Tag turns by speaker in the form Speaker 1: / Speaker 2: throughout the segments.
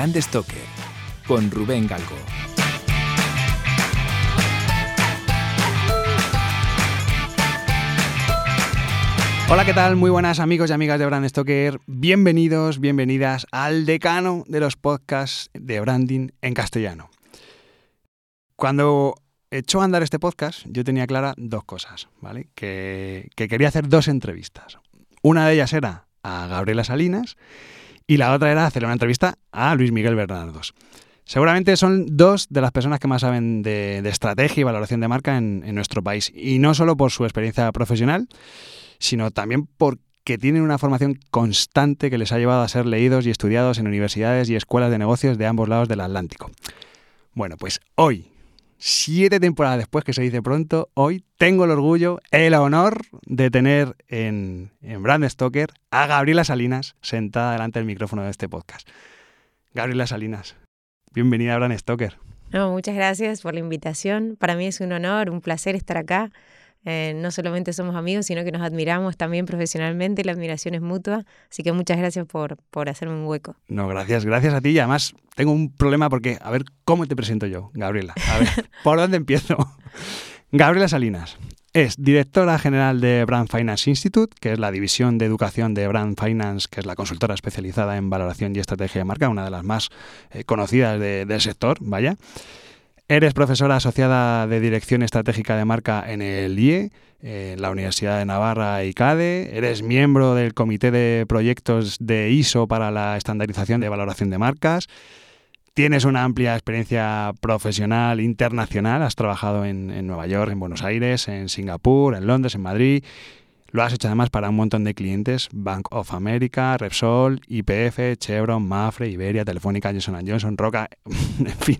Speaker 1: Brand Stoker con Rubén Galgo.
Speaker 2: Hola, ¿qué tal? Muy buenas amigos y amigas de Brand Stoker. Bienvenidos, bienvenidas al decano de los podcasts de branding en castellano. Cuando echó a andar este podcast, yo tenía clara dos cosas, ¿vale? Que, que quería hacer dos entrevistas. Una de ellas era a Gabriela Salinas y la otra era hacer una entrevista a Luis Miguel Bernardos. Seguramente son dos de las personas que más saben de, estrategia y valoración de marca en, en nuestro país. Y no solo por su experiencia profesional, sino también porque tienen una formación constante que les ha llevado a ser leídos y estudiados en universidades y escuelas de negocios de ambos lados del Atlántico. Bueno, pues hoy, siete temporadas después, que se dice pronto, hoy tengo el orgullo, el honor de tener en, en Brand Stoker a Gabriela Salinas sentada delante del micrófono de este podcast. Gabriela Salinas, bienvenida a Brand Stoker.
Speaker 3: No, muchas gracias por la invitación. Para mí es un honor, un placer estar acá. Eh, no solamente somos amigos, sino que nos admiramos también profesionalmente, la admiración es mutua, así que muchas gracias por, por hacerme un hueco.
Speaker 2: No, gracias, gracias a ti y además tengo un problema porque, a ver, ¿cómo te presento yo, Gabriela? A ver, ¿por dónde empiezo? Gabriela Salinas es directora general de Brand Finance Institute, que es la división de educación de Brand Finance, que es la consultora especializada en valoración y estrategia de marca, una de las más eh, conocidas de, del sector, vaya. Eres profesora asociada de Dirección Estratégica de Marca en el IE, en la Universidad de Navarra y CADE. Eres miembro del Comité de Proyectos de ISO para la estandarización de valoración de marcas. Tienes una amplia experiencia profesional internacional. Has trabajado en, en Nueva York, en Buenos Aires, en Singapur, en Londres, en Madrid lo has hecho además para un montón de clientes, Bank of America, Repsol, IPF, Chevron, Mafre, Iberia, Telefónica, Johnson Johnson, Roca, en fin,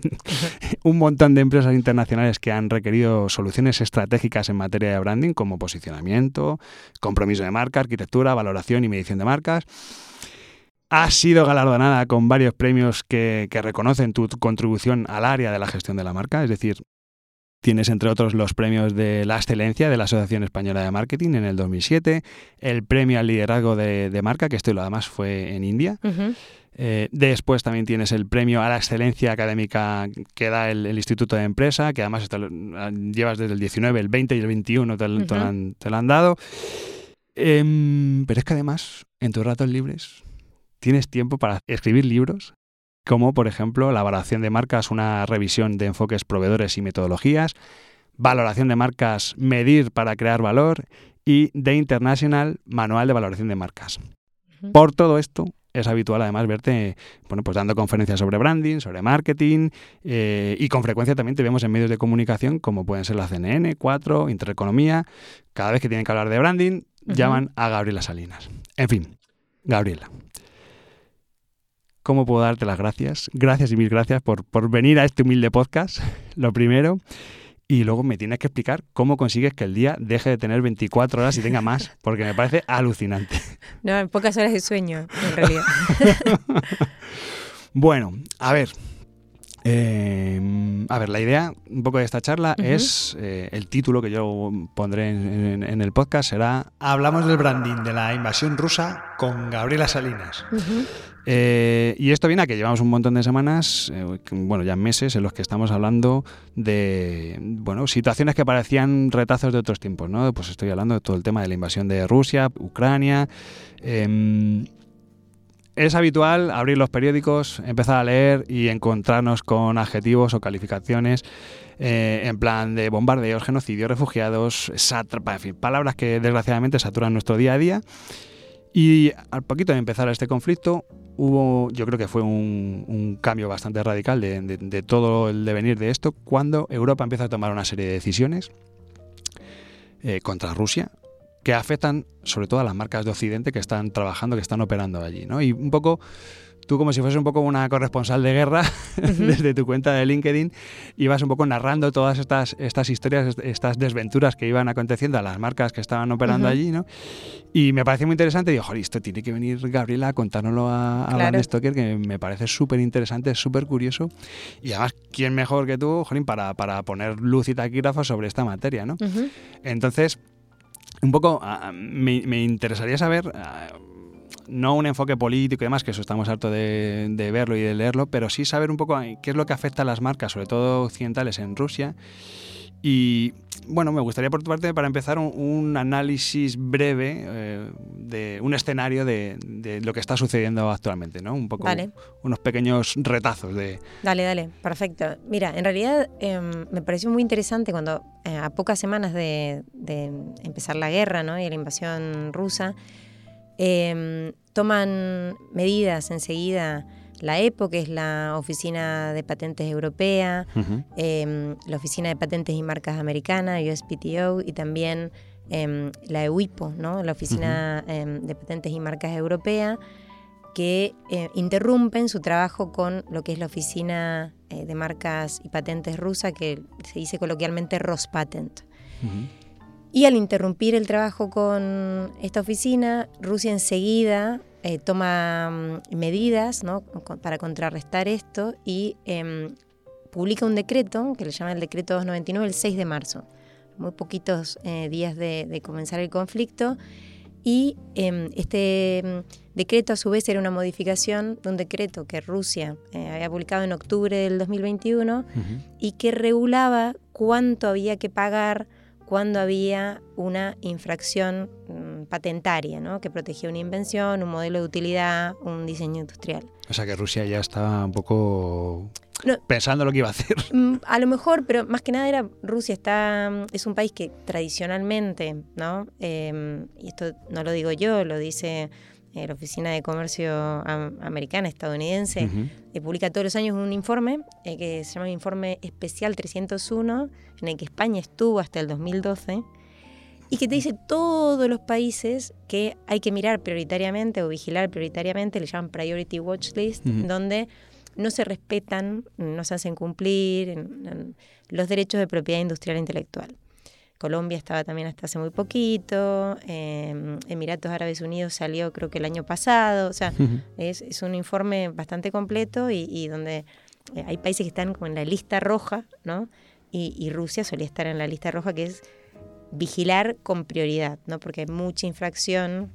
Speaker 2: un montón de empresas internacionales que han requerido soluciones estratégicas en materia de branding como posicionamiento, compromiso de marca, arquitectura, valoración y medición de marcas. Has sido galardonada con varios premios que, que reconocen tu contribución al área de la gestión de la marca, es decir, Tienes, entre otros, los premios de la excelencia de la Asociación Española de Marketing en el 2007, el premio al liderazgo de, de marca, que esto lo además fue en India. Uh -huh. eh, después también tienes el premio a la excelencia académica que da el, el Instituto de Empresa, que además lo, llevas desde el 19, el 20 y el 21 te, uh -huh. te, lo, han, te lo, han, dado. Eh, pero es que además, en tus ratos libres, tienes tiempo para escribir libros como por ejemplo la valoración de marcas, una revisión de enfoques proveedores y metodologías, valoración de marcas, medir para crear valor y The International, manual de valoración de marcas. Uh -huh. Por todo esto, es habitual además verte bueno, pues dando conferencias sobre branding, sobre marketing eh, y con frecuencia también te vemos en medios de comunicación como pueden ser la CNN, 4, Intereconomía. Cada vez que tienen que hablar de branding, uh -huh. llaman a Gabriela Salinas. En fin, Gabriela, ¿Cómo puedo darte las gracias? Gracias y mil gracias por, por venir a este humilde podcast, lo primero. Y luego me tienes que explicar cómo consigues que el día deje de tener 24 horas y tenga más, porque me parece alucinante.
Speaker 3: No, en pocas horas de sueño, en realidad.
Speaker 2: bueno, a ver. Eh, a ver, la idea un poco de esta charla uh -huh. es eh, el título que yo pondré en, en, en, el podcast será Hablamos del branding de la invasión rusa con Gabriela Salinas. Uh -huh. Eh, y esto viene a que llevamos un montón de semanas, eh, bueno, ya meses en los que estamos hablando de, bueno, situaciones que parecían retazos de otros tiempos, ¿no? Pues estoy hablando de todo el tema de la invasión de Rusia, Ucrania. Es habitual abrir los periódicos, empezar a leer y encontrarnos con adjetivos o calificaciones eh, en plan de bombardeos, genocidios, refugiados, en fin, palabras que desgraciadamente saturan nuestro día a día. Y al poquito de empezar este conflicto, hubo, yo creo que fue un, cambio bastante radical de, todo el devenir de esto cuando Europa empieza a tomar una serie de decisiones eh, contra Rusia que afectan sobre todo a las marcas de Occidente que están trabajando, que están operando allí. ¿no? Y un poco tú como si fueses un poco una corresponsal de guerra uh -huh. desde tu cuenta de LinkedIn, ibas un poco narrando todas estas, estas historias, estas desventuras que iban aconteciendo a las marcas que estaban operando uh -huh. allí, ¿no? Y me pareció muy interesante, y digo, joder, esto tiene que venir Gabriela a contárnoslo a, a claro. Stoker, que me parece súper interesante, súper curioso. Y además, ¿quién mejor que tú, Jolín, para, para poner luz y taquígrafo sobre esta materia, ¿no? Uh -huh. Entonces, un poco, me, me, interesaría saber no un enfoque político y demás, que eso estamos hartos de, de verlo y de leerlo, pero sí saber un poco qué es lo que afecta a las marcas, sobre todo occidentales en Rusia. Y bueno, me gustaría por tu parte, para empezar, un, análisis breve eh, de un escenario de, lo que está sucediendo actualmente, ¿no? Un poco, unos pequeños retazos de...
Speaker 3: Dale, dale, perfecto. Mira, en realidad em, me pareció muy interesante cuando eh, a pocas semanas de, empezar la guerra ¿no? y la invasión rusa, em, toman medidas enseguida la EPO, que es la Oficina de Patentes Europea, em, la Oficina de Patentes y Marcas Americana, USPTO, y también em, la EUIPO, ¿no? la Oficina em, de Patentes y Marcas Europea, que eh, interrumpen su trabajo con lo que es la Oficina eh, de Marcas y Patentes rusa, que se dice coloquialmente Rospatent. Y al interrumpir el trabajo con esta oficina, Rusia enseguida eh, toma mm, medidas para contrarrestar esto y em, publica un decreto que le llama el decreto 299 el 6 de marzo, muy poquitos eh, días de, comenzar el conflicto. Y em, este mm, decreto a su vez era una modificación de un decreto que Rusia eh, había publicado en octubre del 2021 y que regulaba cuánto había que pagar cuando había una infracción mm, patentaria, ¿no? que protegía una invención, un modelo de utilidad, un diseño industrial.
Speaker 2: O sea que Rusia ya estaba un poco pensando lo que iba a hacer.
Speaker 3: Mm, a lo mejor, pero más que nada era Rusia está mm, es un país que tradicionalmente, ¿no? Em, y esto no lo digo yo, lo dice eh, la Oficina de Comercio Americana, estadounidense, eh, publica todos los años un informe eh, que se llama Informe Especial 301, en el que España estuvo hasta el 2012, y que te dice todos los países que hay que mirar prioritariamente o vigilar prioritariamente, le llaman Priority Watch List, donde no se respetan, no se hacen cumplir los derechos de propiedad industrial e intelectual. Colombia estaba también hasta hace muy poquito, em, Emiratos Árabes Unidos salió creo que el año pasado, o sea, es, un informe bastante completo y, donde eh, hay países que están como en la lista roja, ¿no? Y, Rusia solía estar en la lista roja, que es vigilar con prioridad, ¿no? Porque hay mucha infracción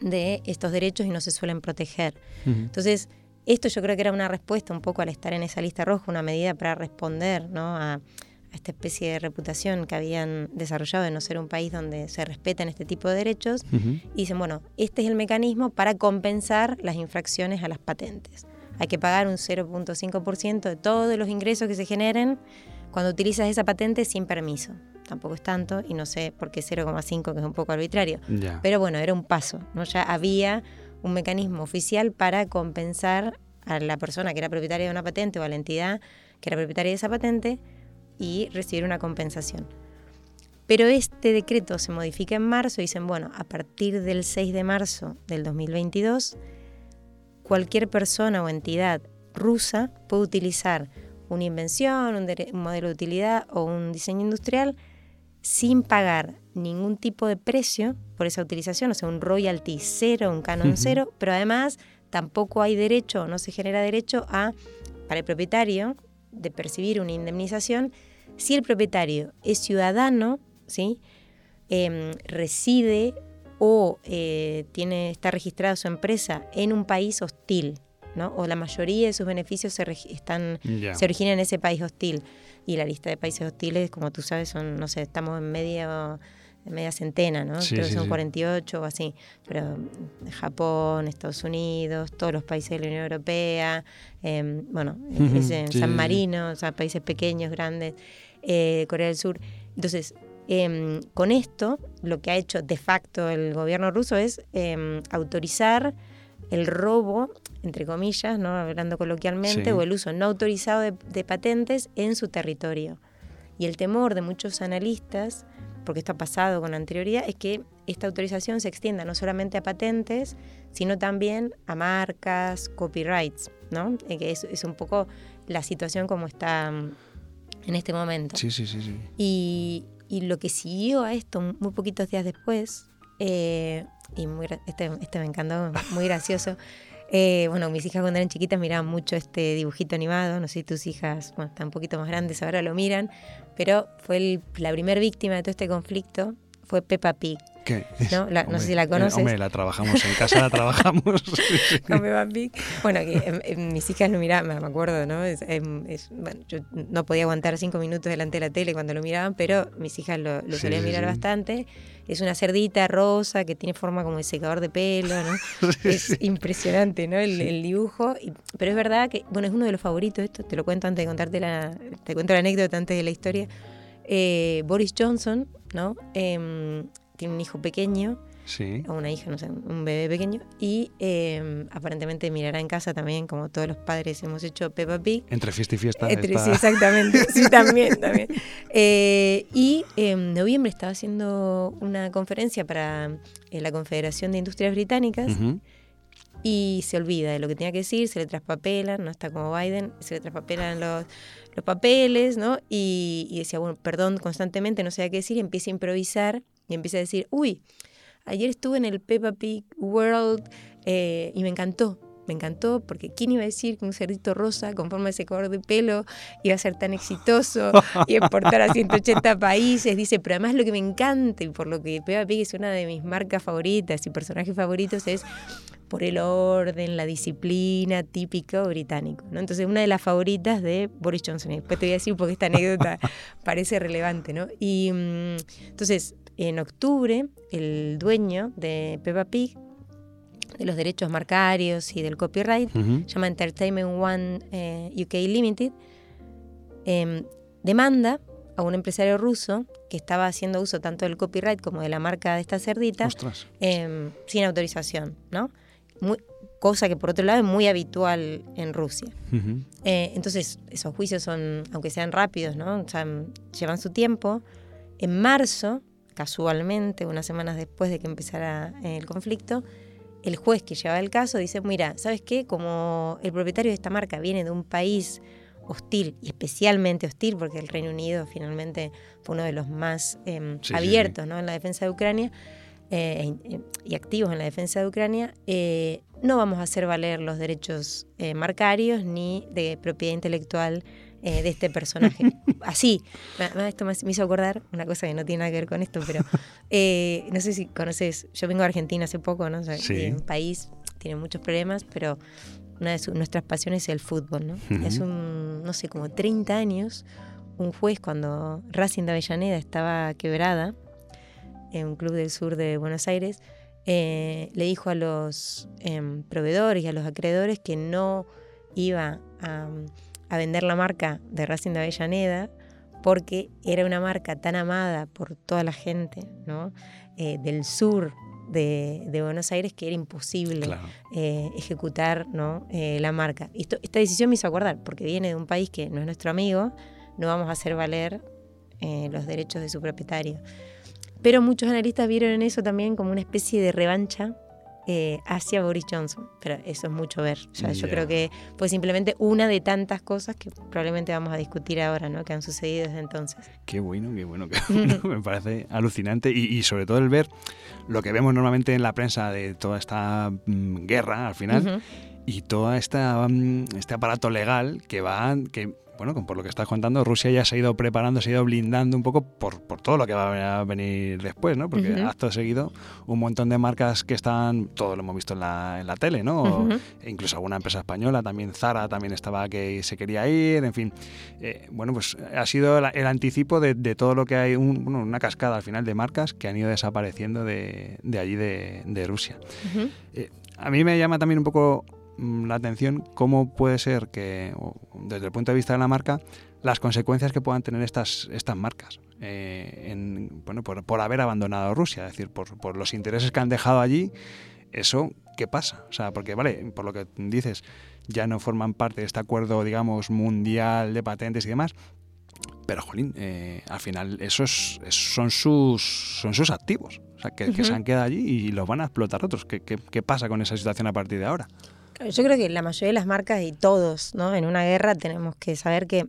Speaker 3: de estos derechos y no se suelen proteger. Entonces, esto yo creo que era una respuesta un poco al estar en esa lista roja, una medida para responder, ¿no? A, esta especie de reputación que habían desarrollado de no ser un país donde se respeten este tipo de derechos, y dicen, bueno, este es el mecanismo para compensar las infracciones a las patentes. Hay que pagar un 0.5% de todos los ingresos que se generen cuando utilizas esa patente sin permiso. Tampoco es tanto, y no sé por qué 0,5, que es un poco arbitrario. Pero bueno, era un paso, ¿no? Ya había un mecanismo oficial para compensar a la persona que era propietaria de una patente o a la entidad que era propietaria de esa patente y recibir una compensación. Pero este decreto se modifica en marzo y dicen, bueno, a partir del 6 de marzo del 2022, cualquier persona o entidad rusa puede utilizar una invención, un, modelo de utilidad o un diseño industrial sin pagar ningún tipo de precio por esa utilización, o sea, un royalty cero, un canon cero, pero además tampoco hay derecho, no se genera derecho a, para el propietario, de percibir una indemnización si el propietario es ciudadano, ¿sí? Em, reside o eh, tiene, está registrada su empresa en un país hostil, ¿no? o la mayoría de sus beneficios se, están, se originan en ese país hostil. Y la lista de países hostiles, como tú sabes, son, no sé, estamos en medio media centena, ¿no? Creo que son 48 o así. Pero Japón, Estados Unidos, todos los países de la Unión Europea, em, bueno, San Marino, o sea, países pequeños, grandes, eh, Corea del Sur. Entonces, em, con esto, lo que ha hecho de facto el gobierno ruso es em, autorizar el robo, entre comillas, ¿no? hablando coloquialmente, o el uso no autorizado de patentes en su territorio. Y el temor de muchos analistas porque esto ha pasado con anterioridad, es que esta autorización se extienda no solamente a patentes, sino también a marcas, copyrights, ¿no? Eh, que es, es un poco la situación como está mm, en este momento.
Speaker 2: Sí, sí, sí. sí.
Speaker 3: Y, y, lo que siguió a esto muy poquitos días después, eh, y muy, este, este me encantó, muy gracioso, eh, bueno, mis hijas cuando eran chiquitas miraban mucho este dibujito animado, no sé si tus hijas, están un poquito más grandes, ahora lo miran, pero fue la primera víctima de todo este conflicto, fue Peppa Pig.
Speaker 2: ¿Qué?
Speaker 3: ¿no? La- no sé si la
Speaker 2: Eh,
Speaker 3: conoces.
Speaker 2: hombre, la trabajamos en casa, la trabajamos.
Speaker 3: Bueno, que em, mis hijas lo miraban, me acuerdo, ¿no? Es- em, es- bueno, yo no podía aguantar cinco minutos delante de la tele cuando lo miraban, pero mis hijas lo, lo
Speaker 2: Sí,
Speaker 3: solían mirar
Speaker 2: sí.
Speaker 3: bastante. Es una cerdita rosa que tiene forma como de secador de pelo, ¿no? es impresionante, ¿no? El, el dibujo. Y- pero es verdad que, bueno, es uno de los favoritos, esto te lo cuento antes de contarte la, te cuento la anécdota antes de la historia. Eh, Boris Johnson, ¿no? Tiene un hijo pequeño
Speaker 2: Sí.
Speaker 3: a una hija, no sé, un bebé pequeño, y eh, aparentemente mirará en casa también, como todos los padres hemos hecho Peppa Pig.
Speaker 2: Entre fiesta y fiesta.
Speaker 3: Entre-
Speaker 2: está-
Speaker 3: sí, exactamente, sí, también, también. Eh, y en noviembre estaba haciendo una conferencia para eh, la Confederación de Industrias Británicas y se olvida de lo que tenía que decir, se le traspapelan, no está como Biden, se le traspapelan los, los papeles, ¿no? Y, y decía, bueno, perdón constantemente, no sabía qué decir, y empieza a improvisar y empieza a decir, uy, ayer estuve en el Peppa Pig World eh, y me encantó. Me encantó porque ¿quién iba a decir que un cerdito rosa con forma de secador de pelo iba a ser tan exitoso y exportar a 180 países? Dice, pero además lo que me encanta y por lo que Peppa Pig es una de mis marcas favoritas y personajes favoritos es por el orden, la disciplina típico británico. ¿no? Entonces, una de las favoritas de Boris Johnson. Y después te voy a decir porque esta anécdota parece relevante. ¿no? Y mm, entonces, en octubre, el dueño de Peppa Pig, de los derechos marcarios y del copyright,
Speaker 2: Ujú.
Speaker 3: se llama Entertainment One eh, UK Limited, em, demanda a un empresario ruso que estaba haciendo uso tanto del copyright como de la marca de esta cerdita em, sin autorización, ¿no? Muy- cosa que por otro lado es muy habitual en Rusia.
Speaker 2: Ujú.
Speaker 3: Eh, entonces, esos juicios son, aunque sean rápidos, ¿no? O sea, llevan su tiempo. En marzo, casualmente, unas semanas después de que empezara eh, el conflicto, el juez que llevaba el caso dice, mira, ¿sabes qué? Como el propietario de esta marca viene de un país hostil, y especialmente hostil, porque el Reino Unido finalmente fue uno de los más em,
Speaker 2: Sí, sí,
Speaker 3: abiertos ¿no? en la defensa de Ucrania, eh, e- y activos en la defensa de Ucrania, eh, no vamos a hacer valer los derechos marcarios ni de propiedad intelectual eh, de este personaje. Así, esto me hizo acordar una cosa que no tiene nada que ver con esto, pero eh, no sé si conoces, yo vengo de Argentina hace poco, ¿no? O sea,
Speaker 2: Sí.
Speaker 3: un país tiene muchos problemas, pero una de su- nuestras pasiones es el fútbol, ¿no?
Speaker 2: Ujú.
Speaker 3: Hace un, no sé, como 30 años, un juez cuando Racing de Avellaneda estaba quebrada, en un club del sur de Buenos Aires, eh, le dijo a los em, proveedores y a los acreedores que no iba a, a vender la marca de Racing de Avellaneda porque era una marca tan amada por toda la gente ¿no? Eh, del sur de, de Buenos Aires que era imposible
Speaker 2: Claro.
Speaker 3: eh, ejecutar ¿no? Eh, la marca. Y esto- esta decisión me hizo acordar, porque viene de un país que no es nuestro amigo, no vamos a hacer valer los derechos de su propietario. Pero muchos analistas vieron en eso también como una especie de revancha eh, hacia Boris Johnson. Pero eso es mucho ver. O sea, Yo creo que fue simplemente una de tantas cosas que probablemente vamos a discutir ahora, ¿no? que han sucedido desde entonces.
Speaker 2: Qué bueno, qué bueno, qué bueno. Me parece alucinante. Y, y sobre todo el ver lo que vemos normalmente en la prensa de toda esta mm, guerra al final. Y todo esta, mm, este aparato legal que va, que bueno, por lo que estás contando, Rusia ya se ha ido preparando, se ha ido blindando un poco por, por todo lo que va a venir después, ¿no? Porque
Speaker 3: Ujú.
Speaker 2: acto seguido, un montón de marcas que están, todo lo hemos visto en la, en la tele, ¿no? E incluso alguna empresa española, también Zara también estaba que se quería ir, en fin. Eh, bueno, pues ha sido la- el anticipo de, de todo lo que hay, un- bueno, una cascada al final de marcas que han ido desapareciendo de, de allí de, de Rusia.
Speaker 3: Ujú.
Speaker 2: A mí me llama también un poco la atención cómo puede ser que, desde el punto de vista de la marca, las consecuencias que puedan tener estas, estas marcas eh, en, bueno, por, por haber abandonado Rusia, es decir, por, por los intereses que han dejado allí, eso, ¿qué pasa? O sea, porque, vale, por lo que dices, ya no forman parte de este acuerdo, digamos, mundial de patentes y demás, pero, jolín, eh, al final esos, esos son, sus, son sus activos, o sea, que, que se han quedado allí y los van a explotar otros. ¿Qué, qué, qué pasa con esa situación a partir de ahora?
Speaker 3: Yo creo que la mayoría de las marcas y todos, ¿no? En una guerra tenemos que saber que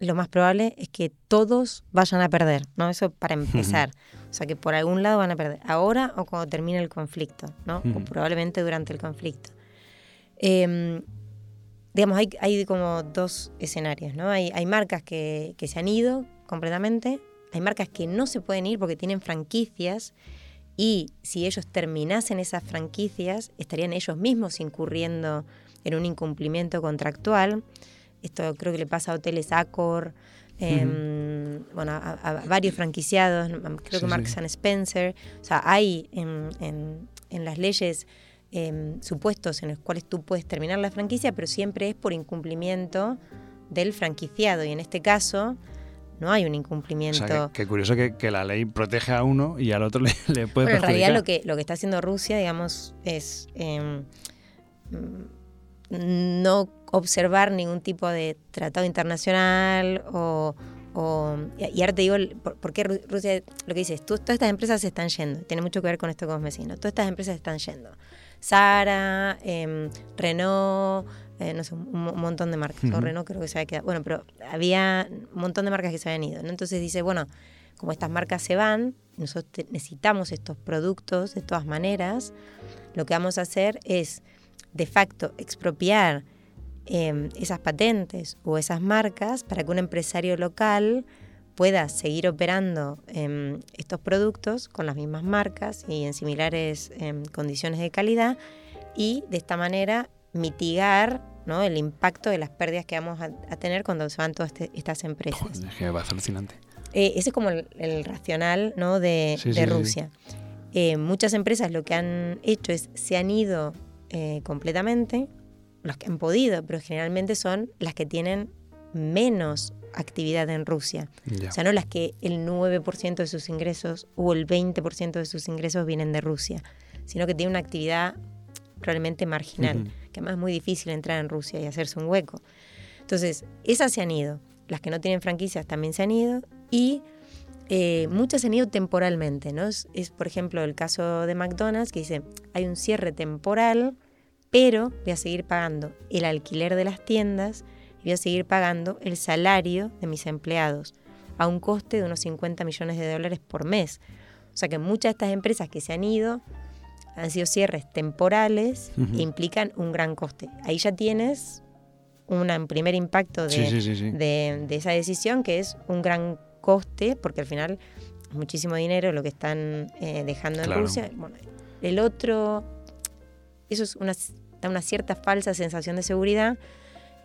Speaker 3: lo más probable es que todos vayan a perder, ¿no? Eso para empezar. O sea, que por algún lado van a perder. Ahora o cuando termine el conflicto, ¿no? O probablemente durante el conflicto. Em, digamos, hay, hay como dos escenarios, ¿no? Hay, hay marcas que, que se han ido completamente, hay marcas que no se pueden ir porque tienen franquicias y si ellos terminasen esas franquicias, estarían ellos mismos incurriendo en un incumplimiento contractual. Esto creo que le pasa a hoteles Accor, em, bueno, a, varios franquiciados, creo que Marks and Spencer. O sea, hay en, en, las leyes em, supuestos en los cuales tú puedes terminar la franquicia, pero siempre es por incumplimiento del franquiciado. Y en este caso, no hay un incumplimiento. O
Speaker 2: sea, que, curioso que, la ley protege a uno y al otro le, le puede
Speaker 3: En realidad lo que, lo que está haciendo Rusia, digamos, es em, no observar ningún tipo de tratado internacional o... y ahora te digo, ¿por, qué Rusia lo que dice todas estas empresas se están yendo, tiene mucho que ver con esto que vos me todas estas empresas están yendo. Sara, em, Renault, eh, no sé, un, montón de marcas. O Renault creo que se había quedado. Bueno, pero había un montón de marcas que se habían ido. Entonces dice, bueno, como estas marcas se van, nosotros necesitamos estos productos de todas maneras, lo que vamos a hacer es de facto expropiar em, esas patentes o esas marcas para que un empresario local pueda seguir operando em, estos productos con las mismas marcas y en similares em, condiciones de calidad y de esta manera mitigar ¿no? el impacto de las pérdidas que vamos a, tener cuando se van todas este, estas empresas.
Speaker 2: va a ser alucinante.
Speaker 3: Eh, ese es como el, racional ¿no? de, Rusia. Eh, muchas empresas lo que han hecho es se han ido eh, completamente, los que han podido, pero generalmente son las que tienen menos actividad en Rusia. O sea, no las que el 9% de sus ingresos o el 20% de sus ingresos vienen de Rusia, sino que tienen una actividad probablemente marginal, que además es muy difícil entrar en Rusia y hacerse un hueco. Entonces, esas se han ido, las que no tienen franquicias también se han ido y eh, muchas se han ido temporalmente, ¿no? Es, por ejemplo, el caso de McDonald's que dice, hay un cierre temporal, pero voy a seguir pagando el alquiler de las tiendas y voy a seguir pagando el salario de mis empleados a un coste de unos 50 millones de dólares por mes. O sea que muchas de estas empresas que se han ido han sido cierres temporales e implican un gran coste. Ahí ya tienes un primer impacto de, esa decisión, que es un gran coste, porque al final es muchísimo dinero lo que están eh, dejando en Rusia. el otro, eso es una, da una cierta falsa sensación de seguridad,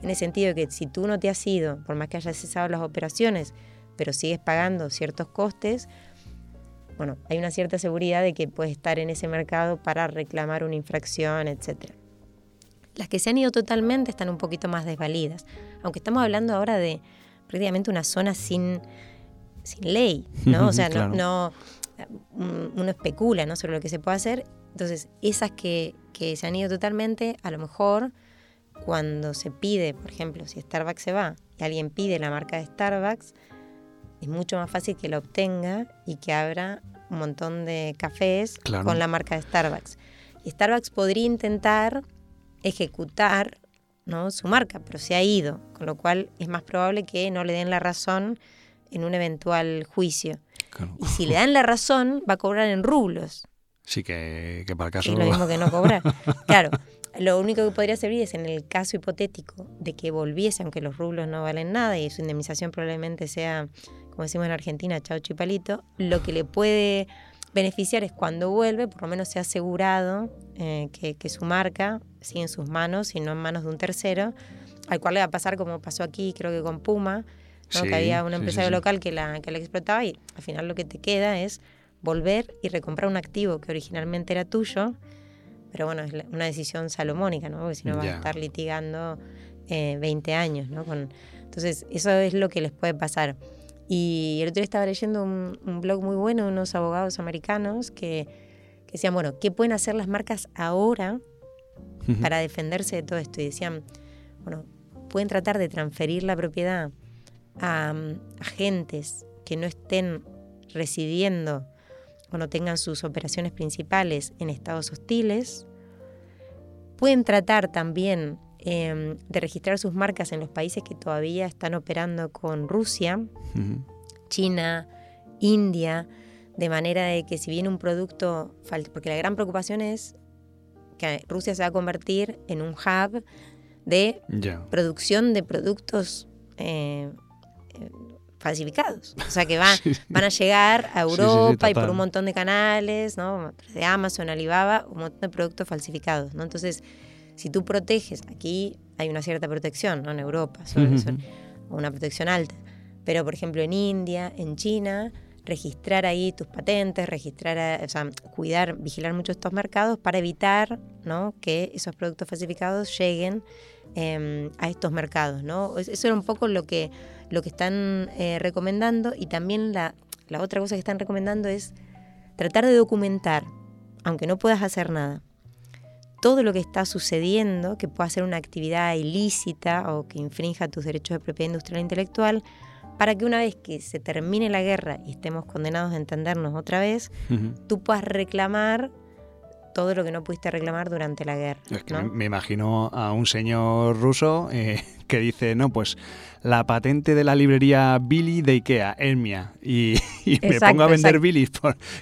Speaker 3: en el sentido de que si tú no te has ido, por más que hayas cesado las operaciones, pero sigues pagando ciertos costes, bueno, hay una cierta seguridad de que puedes estar en ese mercado para reclamar una infracción, etc. Las que se han ido totalmente están un poquito más desvalidas, aunque estamos hablando ahora de prácticamente una zona sin, sin ley, ¿no? O sea, no, uno especula ¿no? sobre lo que se puede hacer. Entonces, esas que, que se han ido totalmente, a lo mejor cuando se pide, por ejemplo, si Starbucks se va y alguien pide la marca de Starbucks, es mucho más fácil que la obtenga y que abra un montón de cafés con la marca de Starbucks. Y Starbucks podría intentar ejecutar ¿no? su marca, pero se ha ido, con lo cual es más probable que no le den la razón en un eventual juicio. Y si le dan la razón, va a cobrar en rublos.
Speaker 2: Sí, que, que para el caso...
Speaker 3: Es lo mismo que no cobrar. claro, lo único que podría servir es en el caso hipotético de que volviese, aunque los rublos no valen nada y su indemnización probablemente sea como decimos en Argentina, chao chipalito, lo que le puede beneficiar es cuando vuelve, por lo menos se ha asegurado eh, que, su marca sigue en sus manos y no en manos de un tercero, al cual le va a pasar como pasó aquí, creo que con Puma, que había un empresario local que la, que la explotaba y al final lo que te queda es volver y recomprar un activo que originalmente era tuyo, pero bueno, es una decisión salomónica, ¿no? porque si no vas a estar litigando 20 eh, años. ¿no? Con, entonces, eso es lo que les puede pasar. Y el otro día estaba leyendo un, blog muy bueno de unos abogados americanos que, decían, bueno, ¿qué pueden hacer las marcas ahora para defenderse de todo esto? Y decían, bueno, pueden tratar de transferir la propiedad a agentes que no estén residiendo o no tengan sus operaciones principales en estados hostiles. Pueden tratar también Em, de registrar sus marcas en los países que todavía están operando con Rusia, China, India, de manera de que si viene un producto, porque la gran preocupación es que Rusia se va a convertir en un hub de producción de productos eh, eh, falsificados. O sea, que van, van a llegar a
Speaker 2: Sí, sí, sí,
Speaker 3: Europa y por un montón de canales, ¿no? De Amazon, Alibaba, un montón de productos falsificados, ¿no? Entonces, si tú proteges, aquí hay una cierta protección, ¿no? En Europa, una protección alta. Pero, por ejemplo, en India, en China, registrar ahí tus patentes, registrar, a- o sea, cuidar, vigilar mucho estos mercados para evitar ¿no? que esos productos falsificados lleguen eh, a estos mercados. ¿no? Es- Eso era un poco lo que, lo que están eh, recomendando y también la, la otra cosa que están recomendando es tratar de documentar, aunque no puedas hacer nada, todo lo que está sucediendo, que pueda ser una actividad ilícita o que infrinja tus derechos de propiedad industrial e intelectual, para que una vez que se termine la guerra y estemos condenados a entendernos otra vez, tú puedas reclamar todo lo que no pudiste reclamar durante la guerra.
Speaker 2: Es que me imagino a un señor ruso eh, que dice, no, pues la patente de la librería Billy de Ikea es mía. Y, y me pongo a vender. Billy,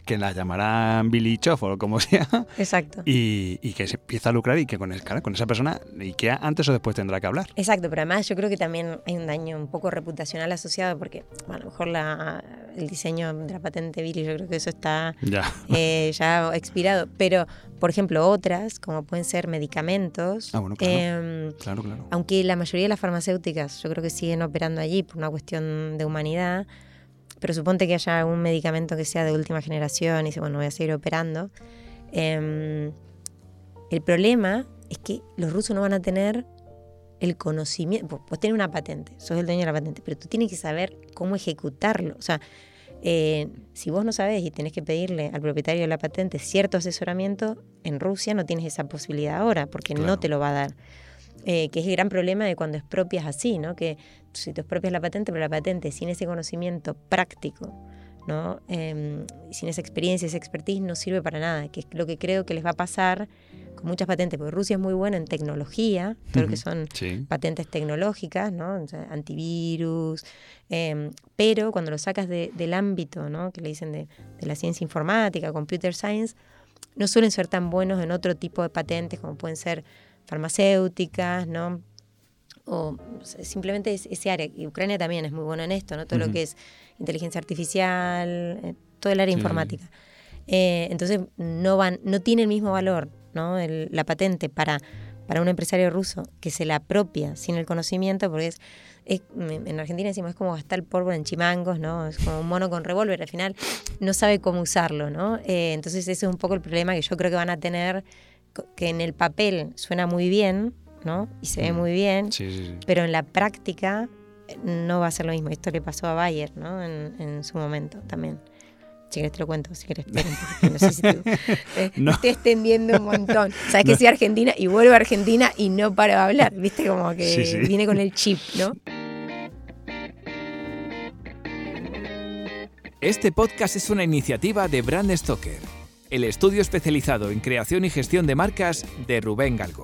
Speaker 2: que la llamarán Billy Choff o como sea,
Speaker 3: Exacto.
Speaker 2: y, y que se empieza a lucrar y que con, es- claro, con esa persona Ikea antes o después tendrá que hablar.
Speaker 3: Exacto, pero además yo creo que también hay un daño un poco reputacional asociado porque bueno, a lo mejor la, el diseño de la patente Billy, yo creo que eso está
Speaker 2: Ya.
Speaker 3: eh, ya expirado. Pero, por ejemplo, otras, como pueden ser medicamentos,
Speaker 2: Ah, bueno, claro.
Speaker 3: em,
Speaker 2: Claro, claro.
Speaker 3: aunque la mayoría de las farmacéuticas yo creo que siguen operando allí por una cuestión de humanidad, pero suponte que haya algún medicamento que sea de última generación y dice, bueno, voy a seguir operando. em, el problema es que los rusos no van a tener el conocimiento, vos- vos tenés una patente, sos el dueño de la patente, pero tú tienes que saber cómo ejecutarlo. O sea, eh, si vos no sabés y tenés que pedirle al propietario de la patente cierto asesoramiento, en Rusia no tienes esa posibilidad ahora, porque
Speaker 2: Claro.
Speaker 3: no te lo va a dar. Eh, que es el gran problema de cuando expropias así, ¿no? Que si tú expropias la patente, pero la patente sin ese conocimiento práctico, ¿no? Em, sin esa experiencia, esa expertise, no sirve para nada, que es lo que creo que les va a pasar con muchas patentes, porque Rusia es muy buena en tecnología, todo lo que son
Speaker 2: Sí.
Speaker 3: patentes tecnológicas, ¿no? O sea, antivirus, em, pero cuando lo sacas de- del ámbito, ¿no? Que le dicen de, de la ciencia informática, computer science, no suelen ser tan buenos en otro tipo de patentes como pueden ser farmacéuticas, ¿no? O simplemente es- ese área. Y Ucrania también es muy bueno en esto, ¿no? Todo lo que es inteligencia artificial, eh, todo el área
Speaker 2: Sí.
Speaker 3: informática. Eh, entonces no van, no tiene el mismo valor, ¿no? El- la patente para, para un empresario ruso que se la apropia sin el conocimiento, porque es, es- en Argentina decimos es como gastar el polvo en chimangos, ¿no? Es como un mono con revólver, al final no sabe cómo usarlo, ¿no? Eh, entonces ese es un poco el problema que yo creo que van a tener, que en el papel suena muy bien, ¿no? Y se ve
Speaker 2: Mm.
Speaker 3: muy bien,
Speaker 2: Sí, sí, sí.
Speaker 3: pero en la práctica eh, no va a ser lo mismo. Esto le pasó a Bayer, ¿no? En, en su momento también. Si querés te lo cuento, si querés espera un poquito, no sé si te- eh,
Speaker 2: No.
Speaker 3: me estoy extendiendo un montón. Sabes que soy argentina y vuelvo a Argentina y no paro de hablar, viste como que
Speaker 2: Sí, sí.
Speaker 3: viene con el chip, ¿no?
Speaker 1: Este podcast es una iniciativa de Brand Stoker, el estudio especializado en creación y gestión de marcas de Rubén Galgo.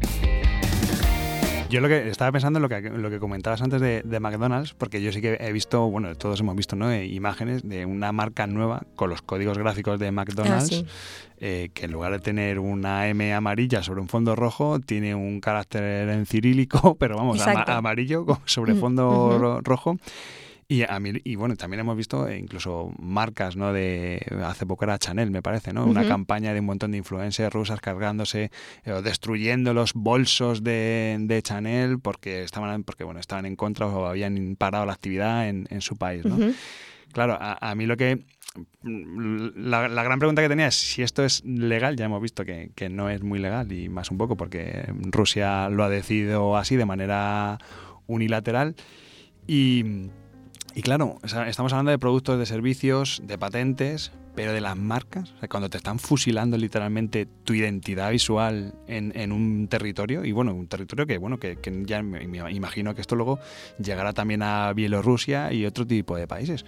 Speaker 2: Yo lo que estaba pensando en lo que, lo que comentabas antes de, de McDonald's, porque yo sí que he visto, bueno, todos hemos visto ¿no? Eh, imágenes de una marca nueva con los códigos gráficos de McDonald's,
Speaker 3: Ah, sí.
Speaker 2: eh, que en lugar de tener una M amarilla sobre un fondo rojo, tiene un carácter en cirílico, pero vamos, ama- amarillo sobre
Speaker 3: Mm,
Speaker 2: fondo ro- rojo. Y, a mí, y bueno, también hemos visto incluso marcas, ¿no? De, hace poco era Chanel, me parece, ¿no? Una campaña de un montón de influencers rusas cargándose eh, o destruyendo los bolsos de, de Chanel porque estaban, porque, bueno, estaban en contra o habían parado la actividad en, en su país, ¿no? Claro, a, a mí lo que... La, la gran pregunta que tenía es si esto es legal, ya hemos visto que, que no es muy legal y más un poco porque Rusia lo ha decidido así de manera unilateral y, y claro, o sea, estamos hablando de productos, de servicios, de patentes, pero de las marcas, o sea, cuando te están fusilando literalmente tu identidad visual en, en un territorio, y bueno, un territorio que, bueno, que, que ya me, me imagino que esto luego llegará también a Bielorrusia y otro tipo de países.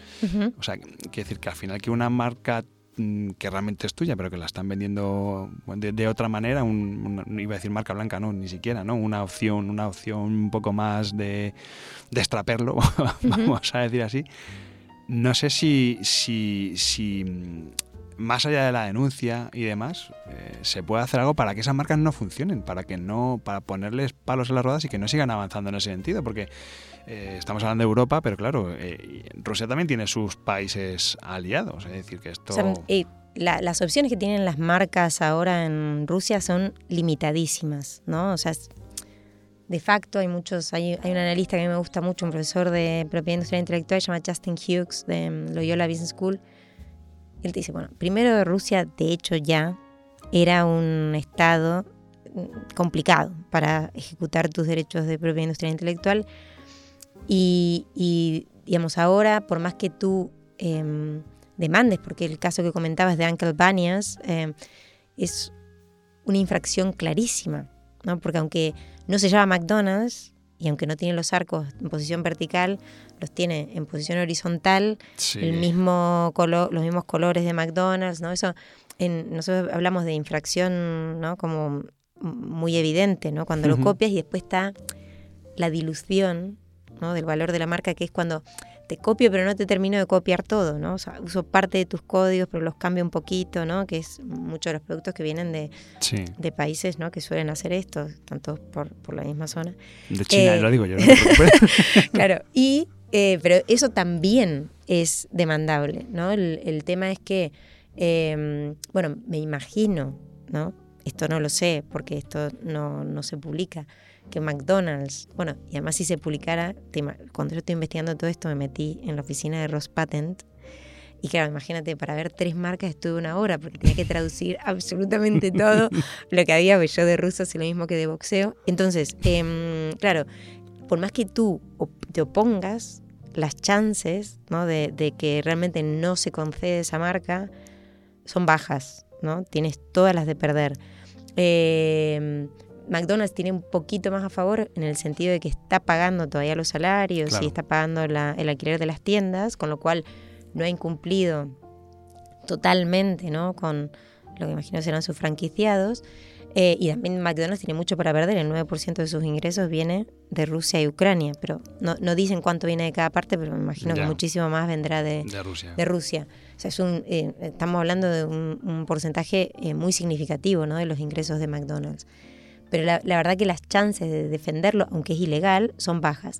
Speaker 2: O sea, quiere decir que al final que una marca que realmente es tuya, pero que la están vendiendo de, de otra manera, un, iba a decir marca blanca, no, ni siquiera, ¿no? Una opción, una opción un poco más de, de extraperlo, vamos a decir así. no sé si, si, si mm, más allá de la denuncia y demás, eh, se puede hacer algo para que esas marcas no funcionen, para que no, para ponerles palos en las ruedas y que no sigan avanzando en ese sentido, porque eh, estamos hablando de Europa, pero claro, eh, Rusia también tiene sus países aliados, es decir, que esto...
Speaker 3: las opciones que tienen las marcas ahora en Rusia son limitadísimas, ¿no? O sea, de facto hay muchos, hay, hay un analista que a mí me gusta mucho, un profesor de propiedad industrial intelectual, se llama Justin Hughes de Loyola Business School, él te dice, bueno, primero Rusia de hecho ya era un estado complicado para ejecutar tus derechos de propiedad industrial intelectual y, digamos, ahora, por más que tú em, demandes, porque el caso que comentabas de Uncle Banias em, es una infracción clarísima, ¿no? porque aunque no se llama McDonald's, y aunque no tiene los arcos en posición vertical, los tiene en posición horizontal, el mismo color, los mismos colores de McDonald's, ¿no? Eso, en, nosotros hablamos de infracción, ¿no? Como muy evidente, ¿no? Cuando lo copias y después está la dilución, ¿no? Del valor de la marca, que es cuando te copio pero no te termino de copiar todo, ¿no? O sea, uso parte de tus códigos pero los cambio un poquito, ¿no? Que es muchos de los productos que vienen de, de países, ¿no? Que suelen hacer esto, tanto por, por la misma zona.
Speaker 2: De China,
Speaker 3: eh,
Speaker 2: lo digo yo. No
Speaker 3: claro, y, eh, pero eso también es demandable, ¿no? El, el tema es que, em, bueno, me imagino, ¿no? Esto no lo sé porque esto no, no se publica, que McDonald's, bueno, y además si se publicara, cuando yo estoy investigando todo esto me metí en la oficina de Ross Patent y claro, imagínate, para ver tres marcas estuve una hora porque tenía que traducir absolutamente todo lo que había, yo de ruso hace lo mismo que de boxeo. Entonces, em, claro, por más que tú te opongas, las chances de, que realmente no se concede esa marca son bajas, ¿no? Tienes todas las de perder. Eh, McDonald's tiene un poquito más a favor en el sentido de que está pagando todavía los salarios y está pagando el alquiler de las tiendas, con lo cual no ha incumplido totalmente ¿no? con lo que imagino serán sus franquiciados. Eh, y también McDonald's tiene mucho para perder, el 9% de sus ingresos viene de Rusia y Ucrania, pero no, no dicen cuánto viene de cada parte, pero me imagino que muchísimo más vendrá de, de Rusia. O sea, es un, eh, estamos hablando de un, porcentaje eh, muy significativo ¿no? de los ingresos de McDonald's pero la, verdad que las chances de defenderlo, aunque es ilegal, son bajas.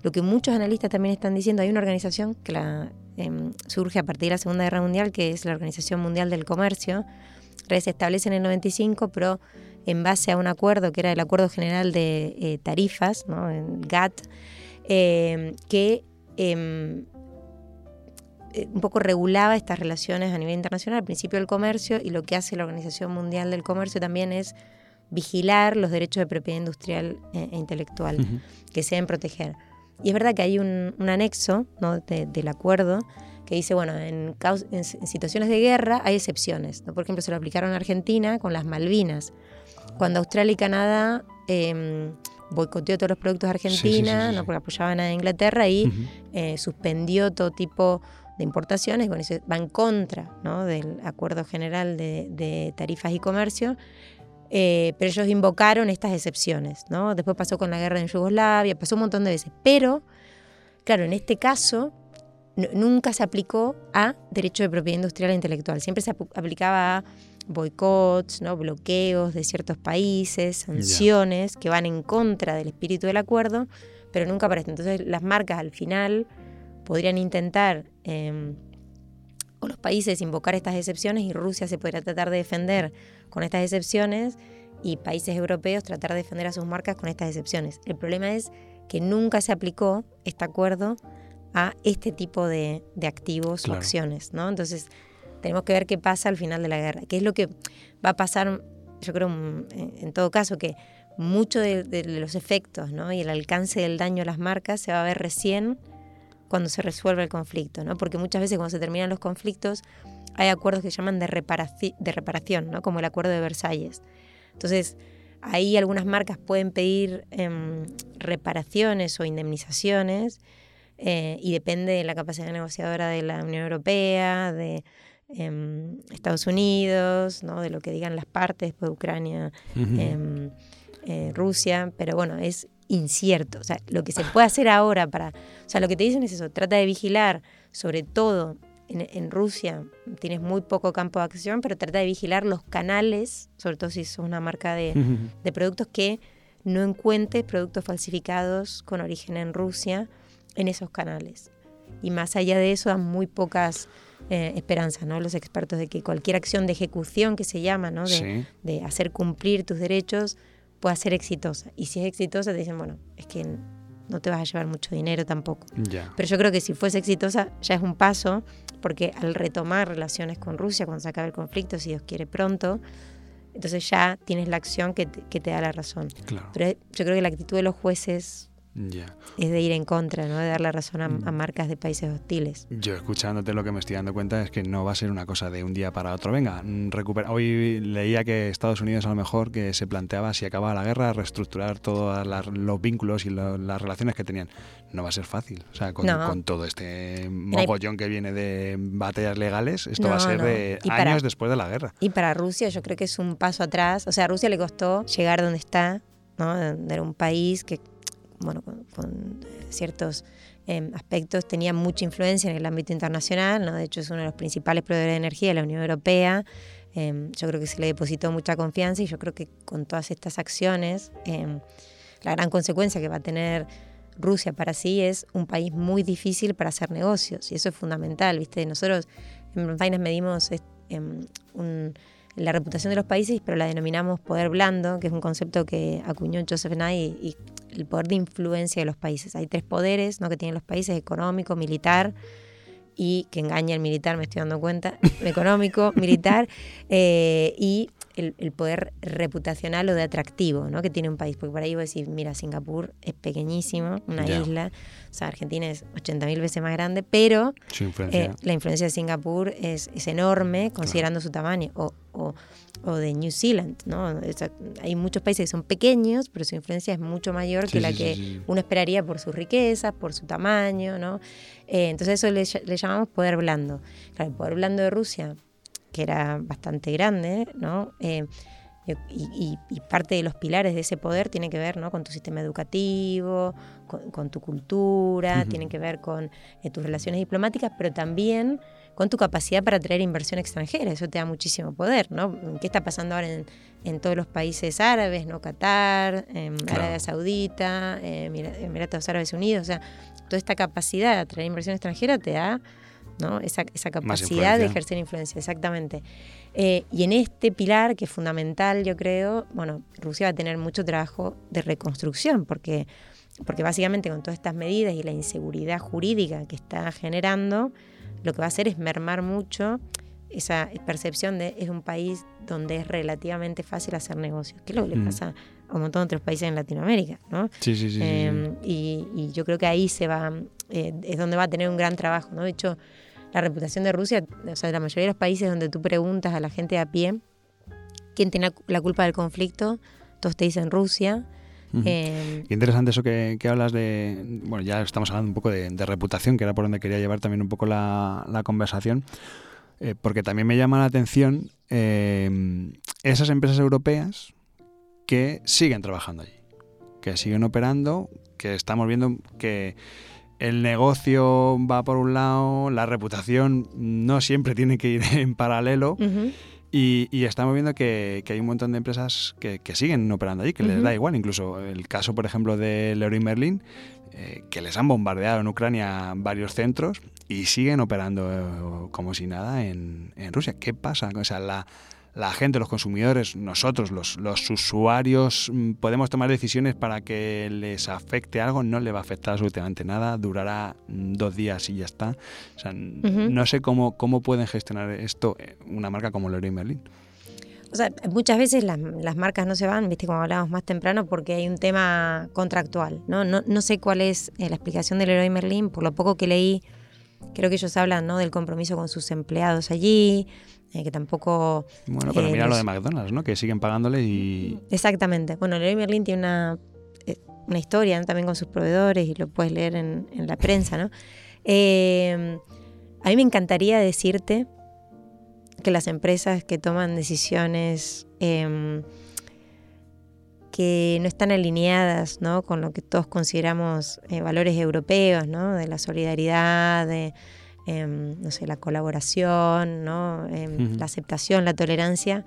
Speaker 3: Lo que muchos analistas también están diciendo, hay una organización que la, em, surge a partir de la Segunda Guerra Mundial, que es la Organización Mundial del Comercio, se establece en el 95, pero en base a un acuerdo que era el Acuerdo General de eh, Tarifas, ¿no? en GATT, em, que em, eh, un poco regulaba estas relaciones a nivel internacional, al principio del comercio, y lo que hace la Organización Mundial del Comercio también es vigilar los derechos de propiedad industrial e, e intelectual que se deben proteger. Y es verdad que hay un, anexo ¿no? del acuerdo que dice, bueno, en, situaciones de guerra hay excepciones. Por ejemplo, se lo aplicaron a Argentina con las Malvinas. Cuando Australia y Canadá eh, boicoteó todos los productos de Argentina, ¿no? porque apoyaban a Inglaterra y eh, suspendió todo tipo de importaciones, bueno, eso va en contra ¿no? del Acuerdo General de, de Tarifas y Comercio, eh, pero ellos invocaron estas excepciones, ¿no? Después pasó con la guerra en Yugoslavia, pasó un montón de veces. Pero, claro, en este caso nunca se aplicó a derecho de propiedad industrial e intelectual. Siempre se aplicaba a boicots, ¿no? bloqueos de ciertos países, sanciones que van en contra del espíritu del acuerdo, pero nunca para esto. Entonces las marcas al final podrían intentar, eh, o los países, invocar estas excepciones y Rusia se podría tratar de defender con estas excepciones y países europeos tratar de defender a sus marcas con estas excepciones. El problema es que nunca se aplicó este acuerdo a este tipo de, activos o acciones, ¿no? Entonces, tenemos que ver qué pasa al final de la guerra, qué es lo que va a pasar, yo creo, mm, en todo caso, que mucho de, los efectos ¿no? y el alcance del daño a las marcas se va a ver recién cuando se resuelve el conflicto, ¿no? porque muchas veces cuando se terminan los conflictos hay acuerdos que se llaman de, de reparación, ¿no? como el acuerdo de Versalles. Entonces, ahí algunas marcas pueden pedir em, reparaciones o indemnizaciones eh, y depende de la capacidad negociadora de la Unión Europea, de em, Estados Unidos, ¿no? de lo que digan las partes, después Ucrania, em, eh, Rusia, pero bueno, es incierto. O sea, lo que se puede hacer ahora para... O sea, lo que te dicen es eso, trata de vigilar sobre todo en, Rusia tienes muy poco campo de acción, pero trata de vigilar los canales, sobre todo si es una marca de, de productos que no encuentres productos falsificados con origen en Rusia en esos canales. Y más allá de eso, dan muy pocas eh, esperanzas, ¿no? Los expertos de que cualquier acción de ejecución que se llama, ¿no? De, de, hacer cumplir tus derechos pueda ser exitosa. Y si es exitosa, te dicen, bueno, es que no te vas a llevar mucho dinero tampoco. Pero yo creo que si fuese exitosa, ya es un paso, porque al retomar relaciones con Rusia, cuando se acabe el conflicto, si Dios quiere pronto, entonces ya tienes la acción que te, que te da la razón. Pero yo creo que la actitud de los jueces es de ir en contra, ¿no? de dar la razón a, mm. marcas de países hostiles.
Speaker 2: Yo escuchándote lo que me estoy dando cuenta es que no va a ser una cosa de un día para otro. Venga, mm, recupera. Hoy leía que Estados Unidos a lo mejor que se planteaba si acababa la guerra reestructurar todos los vínculos y las relaciones que tenían. No va a ser fácil. O sea, con, todo este mogollón que viene de batallas legales, esto va a ser de años después de la guerra.
Speaker 3: Y para Rusia yo creo que es un paso atrás. O sea, a Rusia le costó llegar donde está, ¿no? Era un país que bueno, con, ciertos em, aspectos tenía mucha influencia en el ámbito internacional, ¿no? de hecho es uno de los principales proveedores de energía de la Unión Europea. Em, yo creo que se le depositó mucha confianza y yo creo que con todas estas acciones, em, la gran consecuencia que va a tener Rusia para sí es un país muy difícil para hacer negocios y eso es fundamental, ¿viste? Nosotros en Finance medimos la reputación de los países, pero la denominamos poder blando, que es un concepto que acuñó Joseph Nye y el poder de influencia de los países. Hay tres poderes ¿no? que tienen los países, económico, militar y que engaña el militar, me estoy dando cuenta, económico, militar eh, y el, poder reputacional o de atractivo ¿no? que tiene un país. Porque por ahí voy a decir, mira, Singapur es pequeñísimo, una isla, o sea, Argentina es 80.000 veces más grande, pero eh, la influencia de Singapur es, es enorme considerando su tamaño. O, o, o, de New Zealand, ¿no? hay muchos países que son pequeños, pero su influencia es mucho mayor que la que uno esperaría por sus riquezas, por su tamaño, ¿no? Eh, entonces eso le, le, llamamos poder blando. Claro, el poder blando de Rusia que era bastante grande, ¿no? Eh, y, parte de los pilares de ese poder tiene que ver ¿no? con tu sistema educativo, con, tu cultura, tiene que ver con eh, tus relaciones diplomáticas, pero también con tu capacidad para atraer inversión extranjera. Eso te da muchísimo poder. ¿no? ¿Qué está pasando ahora en, todos los países árabes? ¿no? Qatar, Arabia Saudita, eh, Emiratos Árabes Unidos. O sea, toda esta capacidad de atraer inversión extranjera te da ¿no? Esa, capacidad de ejercer influencia, exactamente. Eh, y en este pilar, que es fundamental, yo creo, bueno, Rusia va a tener mucho trabajo de reconstrucción, porque, porque básicamente con todas estas medidas y la inseguridad jurídica que está generando, lo que va a hacer es mermar mucho esa percepción de es un país donde es relativamente fácil hacer negocios, que es lo que le mm. pasa a un montón de otros países en Latinoamérica, ¿no?
Speaker 2: Sí, sí, sí.
Speaker 3: Em, y, yo creo que ahí se va, eh, es donde va a tener un gran trabajo, ¿no? De hecho, la reputación de Rusia, o sea, de la mayoría de los países donde tú preguntas a la gente a pie quién tiene la culpa del conflicto, todos te dicen Rusia.
Speaker 2: Eh, interesante eso que, hablas de, bueno, ya estamos hablando un poco de, reputación, que era por donde quería llevar también un poco la, conversación, eh, porque también me llama la atención eh, esas empresas europeas que siguen trabajando allí, que siguen operando, que estamos viendo que el negocio va por un lado, la reputación no siempre tiene que ir en paralelo. Y, estamos viendo que, hay un montón de empresas que, siguen operando allí, que les da igual. Incluso el caso, por ejemplo, de Leroy Merlin, eh, que les han bombardeado en Ucrania varios centros y siguen operando eh, como si nada en, en Rusia. ¿Qué pasa? O sea, la, la gente, los consumidores, nosotros, los, los, usuarios, mm, podemos tomar decisiones para que les afecte algo, no le va a afectar absolutamente nada, durará mm, dos días y ya está. O sea, no sé cómo, cómo pueden gestionar esto eh, una marca como Leroy Merlin.
Speaker 3: O sea, muchas veces las, las, marcas no se van, viste, como hablábamos más temprano, porque hay un tema contractual. No, no, no sé cuál es eh, la explicación del Leroy Merlin, por lo poco que leí, creo que ellos hablan ¿no? del compromiso con sus empleados allí, eh, que tampoco...
Speaker 2: Bueno, pero mira lo de McDonald's, ¿no? Que siguen pagándole y...
Speaker 3: Exactamente. Bueno, Leroy Merlin tiene una, eh, una historia también con sus proveedores y lo puedes leer en, la prensa, ¿no? Eh, a mí me encantaría decirte que las empresas que toman decisiones em, que no están alineadas ¿no? con lo que todos consideramos valores europeos, ¿no? de la solidaridad, de, em, no sé, la colaboración, ¿no? Em, la aceptación, la tolerancia,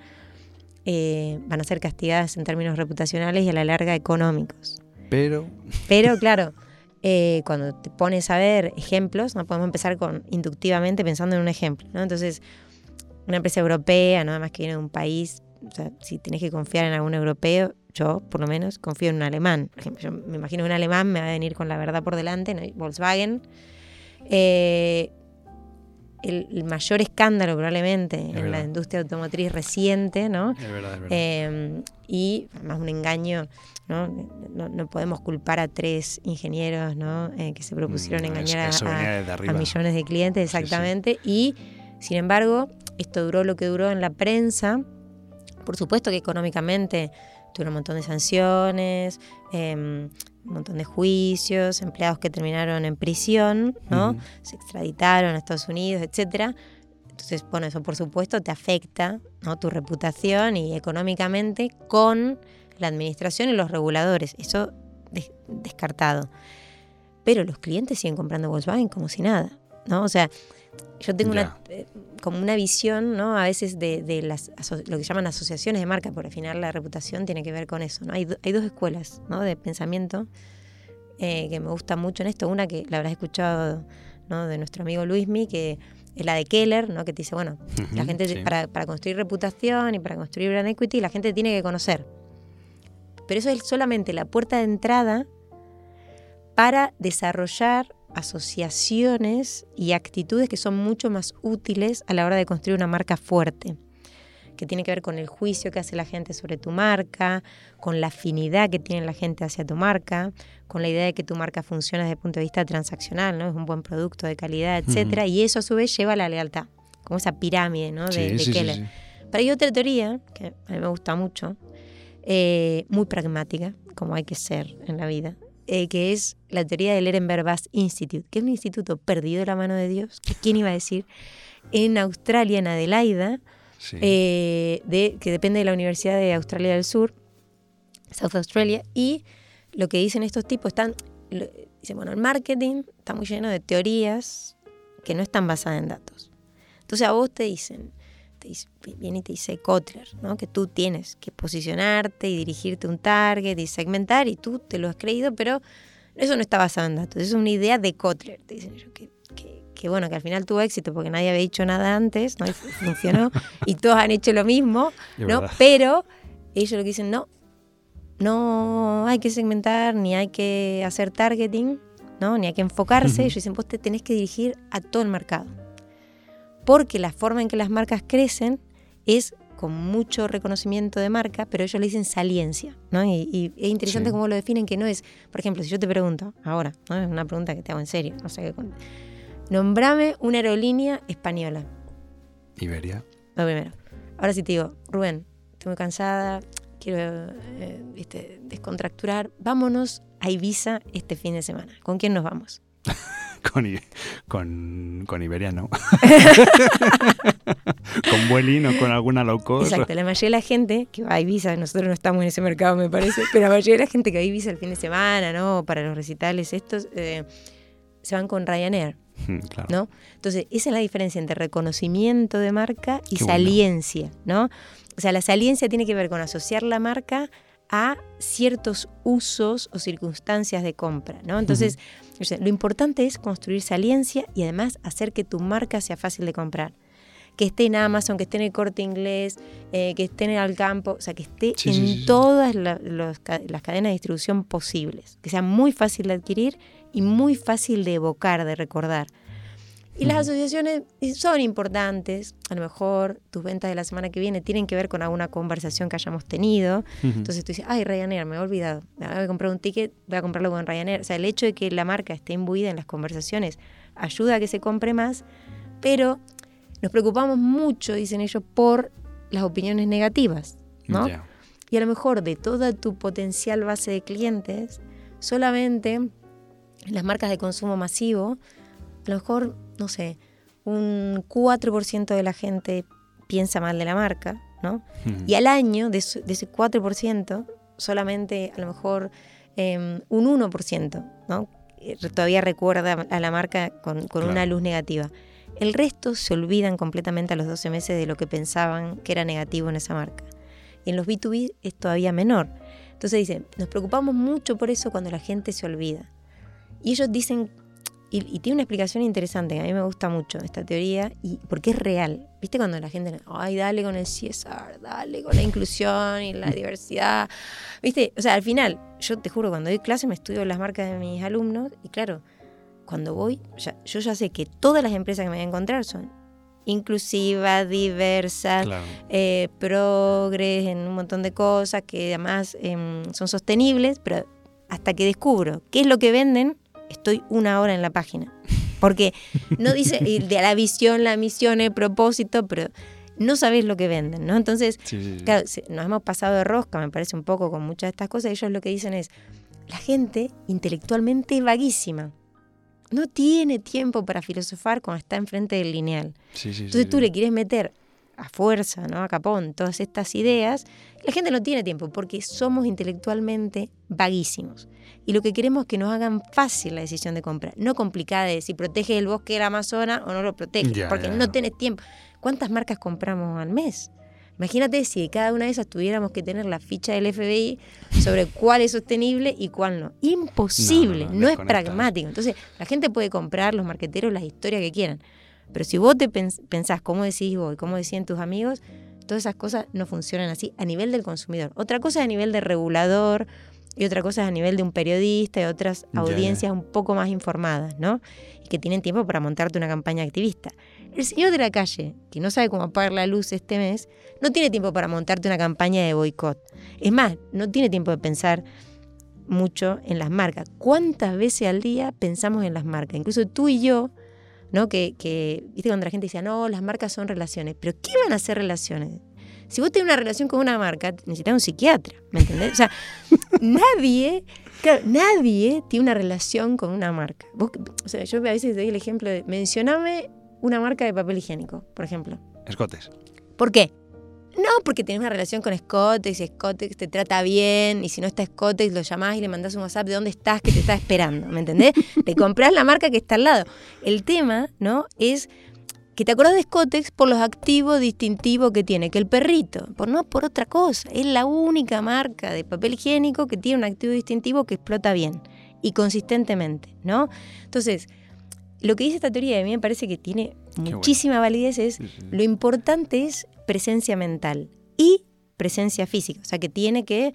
Speaker 3: eh, van a ser castigadas en términos reputacionales y a la larga económicos.
Speaker 2: Pero...
Speaker 3: Pero claro, eh, cuando te pones a ver ejemplos, no podemos empezar con inductivamente pensando en un ejemplo. ¿no? Entonces, una empresa europea, nada más que viene de un país, o sea, si tenés que confiar en algún europeo, yo por lo menos confío en un alemán. Por ejemplo, yo me imagino que un alemán me va a venir con la verdad por delante, ¿no? Volkswagen. Eh, el, mayor escándalo probablemente en la industria automotriz reciente, ¿no?
Speaker 2: Es verdad, es verdad.
Speaker 3: Eh, y además un engaño, ¿no? ¿no? podemos culpar a tres ingenieros, ¿no? Eh, que se propusieron mm, engañar a, millones de clientes, exactamente. Y, sin embargo, esto duró lo que duró en la prensa. Por supuesto que económicamente tuvieron un montón de sanciones, em, un montón de juicios, empleados que terminaron en prisión, ¿no? Se extraditaron a Estados Unidos, etcétera. Entonces, bueno, eso por supuesto te afecta, ¿no? Tu reputación y económicamente con la administración y los reguladores. Eso descartado. Pero los clientes siguen comprando Volkswagen como si nada, ¿no? O sea, yo tengo una, como una visión, ¿no? A veces de, las, lo que llaman asociaciones de marca, porque al final la reputación tiene que ver con eso, ¿no? Hay, hay dos escuelas, ¿no? De pensamiento eh, que me gusta mucho en esto. Una que la habrás escuchado, ¿no? De nuestro amigo Luismi, que es la de Keller, ¿no? Que te dice, bueno, la gente para, para construir reputación y para construir brand equity, la gente tiene que conocer. Pero eso es solamente la puerta de entrada para desarrollar asociaciones y actitudes que son mucho más útiles a la hora de construir una marca fuerte, que tiene que ver con el juicio que hace la gente sobre tu marca, con la afinidad que tiene la gente hacia tu marca, con la idea de que tu marca funciona desde el punto de vista transaccional, ¿no? Es un buen producto de calidad, etcétera, y eso a su vez lleva a la lealtad, como esa pirámide, ¿no? De, Keller. Pero hay otra teoría que a mí me gusta mucho, eh, muy pragmática, como hay que ser en la vida, eh, que es la teoría del Ehrenberg Bass Institute, que es un instituto perdido de la mano de Dios, quién iba a decir, en Australia, en Adelaida, eh, de, que depende de la Universidad de Australia del Sur, South Australia, y lo que dicen estos tipos están, dicen, bueno, el marketing está muy lleno de teorías que no están basadas en datos. Entonces a vos te dicen, viene y te dice Kotler, ¿no? que tú tienes que posicionarte y dirigirte a un target y segmentar y tú te lo has creído, pero eso no está basado en datos, es una idea de Kotler, te dicen ellos, que, que, bueno, que al final tuvo éxito porque nadie había dicho nada antes, ¿no? Y funcionó, y todos han hecho lo mismo, ¿no? Pero ellos lo que dicen, no, no hay que segmentar, ni hay que hacer targeting, ¿no? Ni hay que enfocarse, ellos dicen, vos te tenés que dirigir a todo el mercado porque la forma en que las marcas crecen es con mucho reconocimiento de marca, pero ellos le dicen saliencia, ¿no? Y, es interesante cómo lo definen, que no es, por ejemplo, si yo te pregunto, ahora, ¿no? es una pregunta que te hago en serio, no sé qué. Nombrame una aerolínea española.
Speaker 2: Iberia.
Speaker 3: Lo primero. Ahora sí te digo, Rubén, estoy muy cansada, quiero eh, descontracturar, vámonos a Ibiza este fin de semana. ¿Con quién nos vamos?
Speaker 2: con, con, Iberia no. con Vueling o con alguna low cost.
Speaker 3: Exacto, la mayoría de la gente que va a Ibiza, nosotros no estamos en ese mercado me parece, pero la mayoría de la gente que va a Ibiza el fin de semana, ¿no? Para los recitales estos, eh, se van con Ryanair. Hmm, ¿no? Entonces, esa es la diferencia entre reconocimiento de marca y saliencia, ¿no? O sea, la saliencia tiene que ver con asociar la marca a ciertos usos o circunstancias de compra, ¿no? Entonces, lo importante es construir saliencia y además hacer que tu marca sea fácil de comprar. Que esté en Amazon, que esté en el corte inglés, eh, que esté en el campo, o sea, que esté en todas las cadenas de distribución posibles. Que sea muy fácil de adquirir y muy fácil de evocar, de recordar. Y las asociaciones son importantes. A lo mejor tus ventas de la semana que viene tienen que ver con alguna conversación que hayamos tenido. Entonces tú dices, ay, Ryanair, me he olvidado. Voy a comprar un ticket, voy a comprarlo con Ryanair. O sea, el hecho de que la marca esté imbuida en las conversaciones ayuda a que se compre más, pero nos preocupamos mucho, dicen ellos, por las opiniones negativas, ¿no? Y a lo mejor de toda tu potencial base de clientes, solamente las marcas de consumo masivo, a lo mejor no sé, un 4% de la gente piensa mal de la marca, ¿no? Y al año, de, ese 4%, solamente a lo mejor em, un 1%, ¿no? Eh, todavía recuerda a la marca con, una luz negativa. El resto se olvidan completamente a los 12 meses de lo que pensaban que era negativo en esa marca. Y en los B2B es todavía menor. Entonces dicen, nos preocupamos mucho por eso cuando la gente se olvida. Y ellos dicen, y, tiene una explicación interesante, que a mí me gusta mucho esta teoría, y porque es real. ¿Viste cuando la gente, ay, dale con el CSR, dale con la inclusión y la diversidad? ¿Viste? O sea, al final, yo te juro, cuando doy clase me estudio las marcas de mis alumnos, y claro, cuando voy, yo ya sé que todas las empresas que me voy a encontrar son inclusivas, diversas, eh, progres en un montón de cosas que además em, son sostenibles, pero hasta que descubro qué es lo que venden, estoy una hora en la página. Porque no dice de la visión, la misión, el propósito, pero no sabes lo que venden, ¿no? Entonces, claro, nos hemos pasado de rosca, me parece un poco con muchas de estas cosas. Ellos lo que dicen es, la gente intelectualmente es vaguísima no tiene tiempo para filosofar cuando está enfrente del lineal. Entonces tú le quieres meter a fuerza, ¿no? A capón, todas estas ideas, la gente no tiene tiempo porque somos intelectualmente vaguísimos. Y lo que queremos es que nos hagan fácil la decisión de compra, no complicada de si protege el bosque del Amazonas o no lo protege, porque no tienes tiempo. ¿Cuántas marcas compramos al mes? Imagínate si cada una de esas tuviéramos que tener la ficha del FBI sobre cuál es sostenible y cuál no. Imposible, no, es pragmático. Entonces, la gente puede comprar, los marqueteros, las historias que quieran. Pero si vos te pensás cómo decís vos y cómo decían tus amigos, todas esas cosas no funcionan así a nivel del consumidor. Otra cosa es a nivel de regulador y otra cosa es a nivel de un periodista y otras audiencias un poco más informadas, ¿no? Y que tienen tiempo para montarte una campaña activista. El señor de la calle, que no sabe cómo apagar la luz este mes, no tiene tiempo para montarte una campaña de boicot. Es más, no tiene tiempo de pensar mucho en las marcas. ¿Cuántas veces al día pensamos en las marcas? Incluso tú y yo, ¿no? Que, que viste cuando la gente dice, no, las marcas son relaciones. Pero ¿qué van a ser relaciones? Si vos tenés una relación con una marca, necesitas un psiquiatra, ¿me entendés? O sea, nadie, claro, nadie tiene una relación con una marca. o sea, yo a veces doy el ejemplo de, mencioname una marca de papel higiénico, por ejemplo.
Speaker 2: Escotes.
Speaker 3: ¿Por qué? No, porque tienes una relación con Scottex y Scottex te trata bien y si no está Scottex lo llamás y le mandás un WhatsApp de dónde estás que te está esperando, ¿me entendés? te compras la marca que está al lado. El tema, ¿no? Es que te acordás de Scottex por los activos distintivos que tiene, que el perrito, por no por otra cosa. Es la única marca de papel higiénico que tiene un activo distintivo que explota bien y consistentemente, ¿no? Entonces, lo que dice esta teoría a mí me parece que tiene muchísima validez es lo importante es presencia mental y presencia física, o sea que tiene que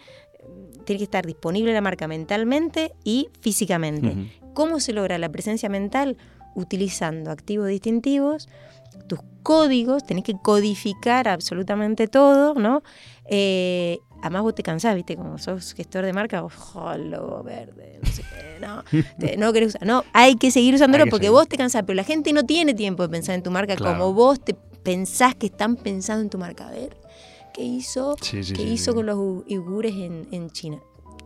Speaker 3: tiene que estar disponible la marca mentalmente y físicamente. ¿Cómo se logra la presencia mental? Utilizando activos distintivos, tus códigos, tenés que codificar absolutamente todo, ¿no? Eh, además vos te cansás, ¿viste? Como sos gestor de marca, ojo, logo verde, no sé qué, no, no querés usar. No, hay que seguir usándolo porque vos te cansás, pero la gente no tiene tiempo de pensar en tu marca como vos te pensás que están pensando en tu marca. A ver, ¿qué hizo, ¿qué hizo con los uigures en, en China?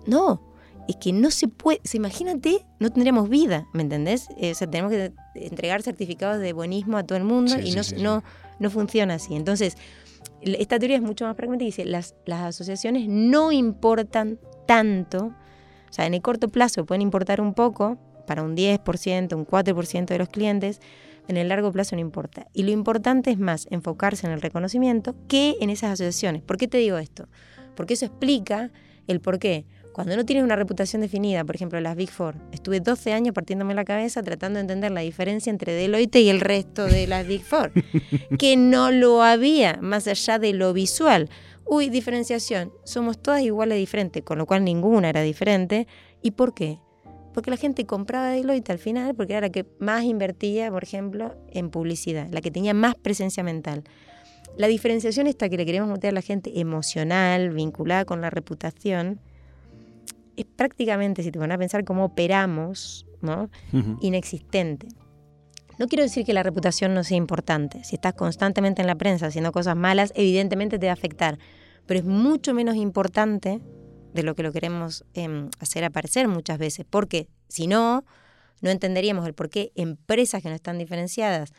Speaker 3: No, es que no se puede, imagínate, no tendríamos vida, ¿me entendés? Eh, o sea, tenemos que entregar certificados de buenismo a todo el mundo y no, no, no funciona así. Entonces, esta teoría es mucho más pragmática y dice, las, las asociaciones no importan tanto, o sea, en el corto plazo pueden importar un poco, para un 10%, un 4% de los clientes, en el largo plazo no importa. Y lo importante es más enfocarse en el reconocimiento que en esas asociaciones. ¿Por qué te digo esto? Porque eso explica el por qué cuando no tienes una reputación definida, por ejemplo, las Big Four, estuve 12 años partiéndome la cabeza tratando de entender la diferencia entre Deloitte y el resto de las Big Four, que no lo había más allá de lo visual. Uy, diferenciación, somos todas iguales diferentes, con lo cual ninguna era diferente. ¿Y por qué? Porque la gente compraba Deloitte al final porque era la que más invertía, por ejemplo, en publicidad, la que tenía más presencia mental. La diferenciación esta que le queremos meter a la gente emocional, vinculada con la reputación, es prácticamente, si te van a pensar cómo operamos, ¿no? inexistente. No quiero decir que la reputación no sea importante. Si estás constantemente en la prensa haciendo cosas malas, evidentemente te va a afectar. Pero es mucho menos importante de lo que lo queremos em, hacer aparecer muchas veces. Porque si no, no entenderíamos el por qué empresas que no están diferenciadas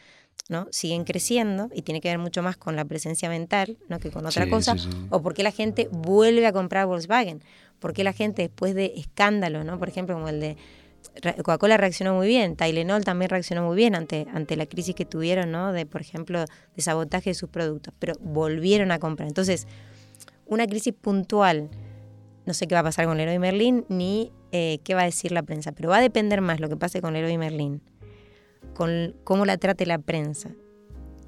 Speaker 3: ¿no? siguen creciendo y tiene que ver mucho más con la presencia mental ¿no? que con otra cosa, o por qué la gente vuelve a comprar Volkswagen, por qué la gente después de escándalos, ¿no? por ejemplo como el de Coca-Cola reaccionó muy bien, Tylenol también reaccionó muy bien ante, ante la crisis que tuvieron, ¿no? De, por ejemplo, de sabotaje de sus productos, pero volvieron a comprar. Entonces, una crisis puntual, no sé qué va a pasar con Leroy Merlin, ni eh, qué va a decir la prensa, pero va a depender más lo que pase con Leroy Merlin, con cómo la trate la prensa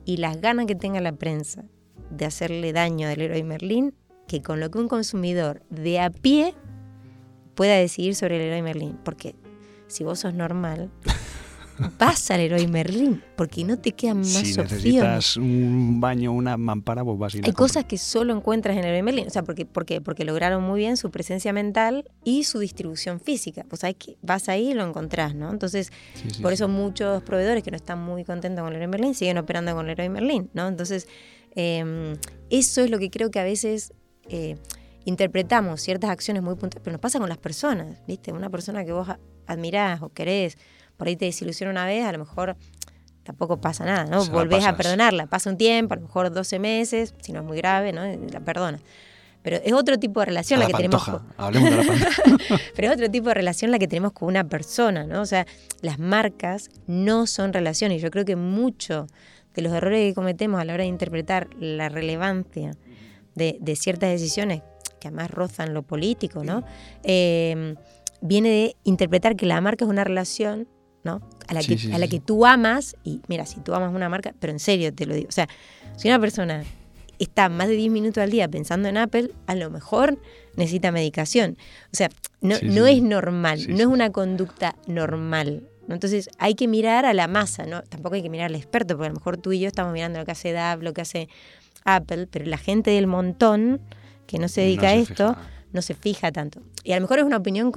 Speaker 3: y las ganas que tenga la prensa de hacerle daño al Leroy Merlin, que con lo que un consumidor de a pie pueda decidir sobre el Leroy Merlin. Porque si vos sos normal, vas al Leroy Merlin, porque no te quedan más
Speaker 2: si
Speaker 3: opciones.
Speaker 2: necesitas un baño, una mampara, pues vas a ir
Speaker 3: Hay cosas que solo encuentras en el Leroy Merlin, o sea, porque, porque, porque lograron muy bien su presencia mental y su distribución física. Pues sabes que vas ahí y lo encontrás, ¿no? Entonces,
Speaker 2: Sí, sí,
Speaker 3: por
Speaker 2: sí.
Speaker 3: eso muchos proveedores que no están muy contentos con el Leroy Merlin siguen operando con el Leroy Merlin, ¿no? Entonces, eh, eso es lo que creo que a veces eh, interpretamos ciertas acciones muy puntuales, pero nos pasa con las personas, ¿viste? Una persona que vos admirás o querés, por ahí te desilusiona una vez, a lo mejor tampoco pasa nada, ¿no?
Speaker 2: Se
Speaker 3: Volvés a perdonarla, pasa un tiempo, a lo mejor 12 meses, si no es muy grave, ¿no? La perdonas. Pero es otro tipo de relación
Speaker 2: A
Speaker 3: la,
Speaker 2: la
Speaker 3: que tenemos con,
Speaker 2: Hablemos de la pantoja.
Speaker 3: pero es otro tipo de relación la que tenemos con una persona, ¿no? O sea, las marcas no son relaciones. Yo creo que mucho de los errores que cometemos a la hora de interpretar la relevancia de, de ciertas decisiones, que además rozan lo político, ¿no? Eh, viene de interpretar que la marca es una relación, ¿no? A la,
Speaker 2: Sí,
Speaker 3: que,
Speaker 2: sí,
Speaker 3: a la
Speaker 2: sí,
Speaker 3: que tú amas, y mira, si tú amas una marca, pero en serio te lo digo, o sea, si una persona está más de 10 minutos al día pensando en Apple, a lo mejor necesita medicación. O sea, no, no es normal, no es una conducta normal. ¿no? Entonces hay que mirar a la masa, ¿no? Tampoco hay que mirar al experto, porque a lo mejor tú y yo estamos mirando lo que hace DAP, lo que hace Apple, pero la gente del montón que no se dedica
Speaker 2: No
Speaker 3: a
Speaker 2: se
Speaker 3: esto
Speaker 2: fija.
Speaker 3: no se fija tanto. Y a lo mejor es una opinión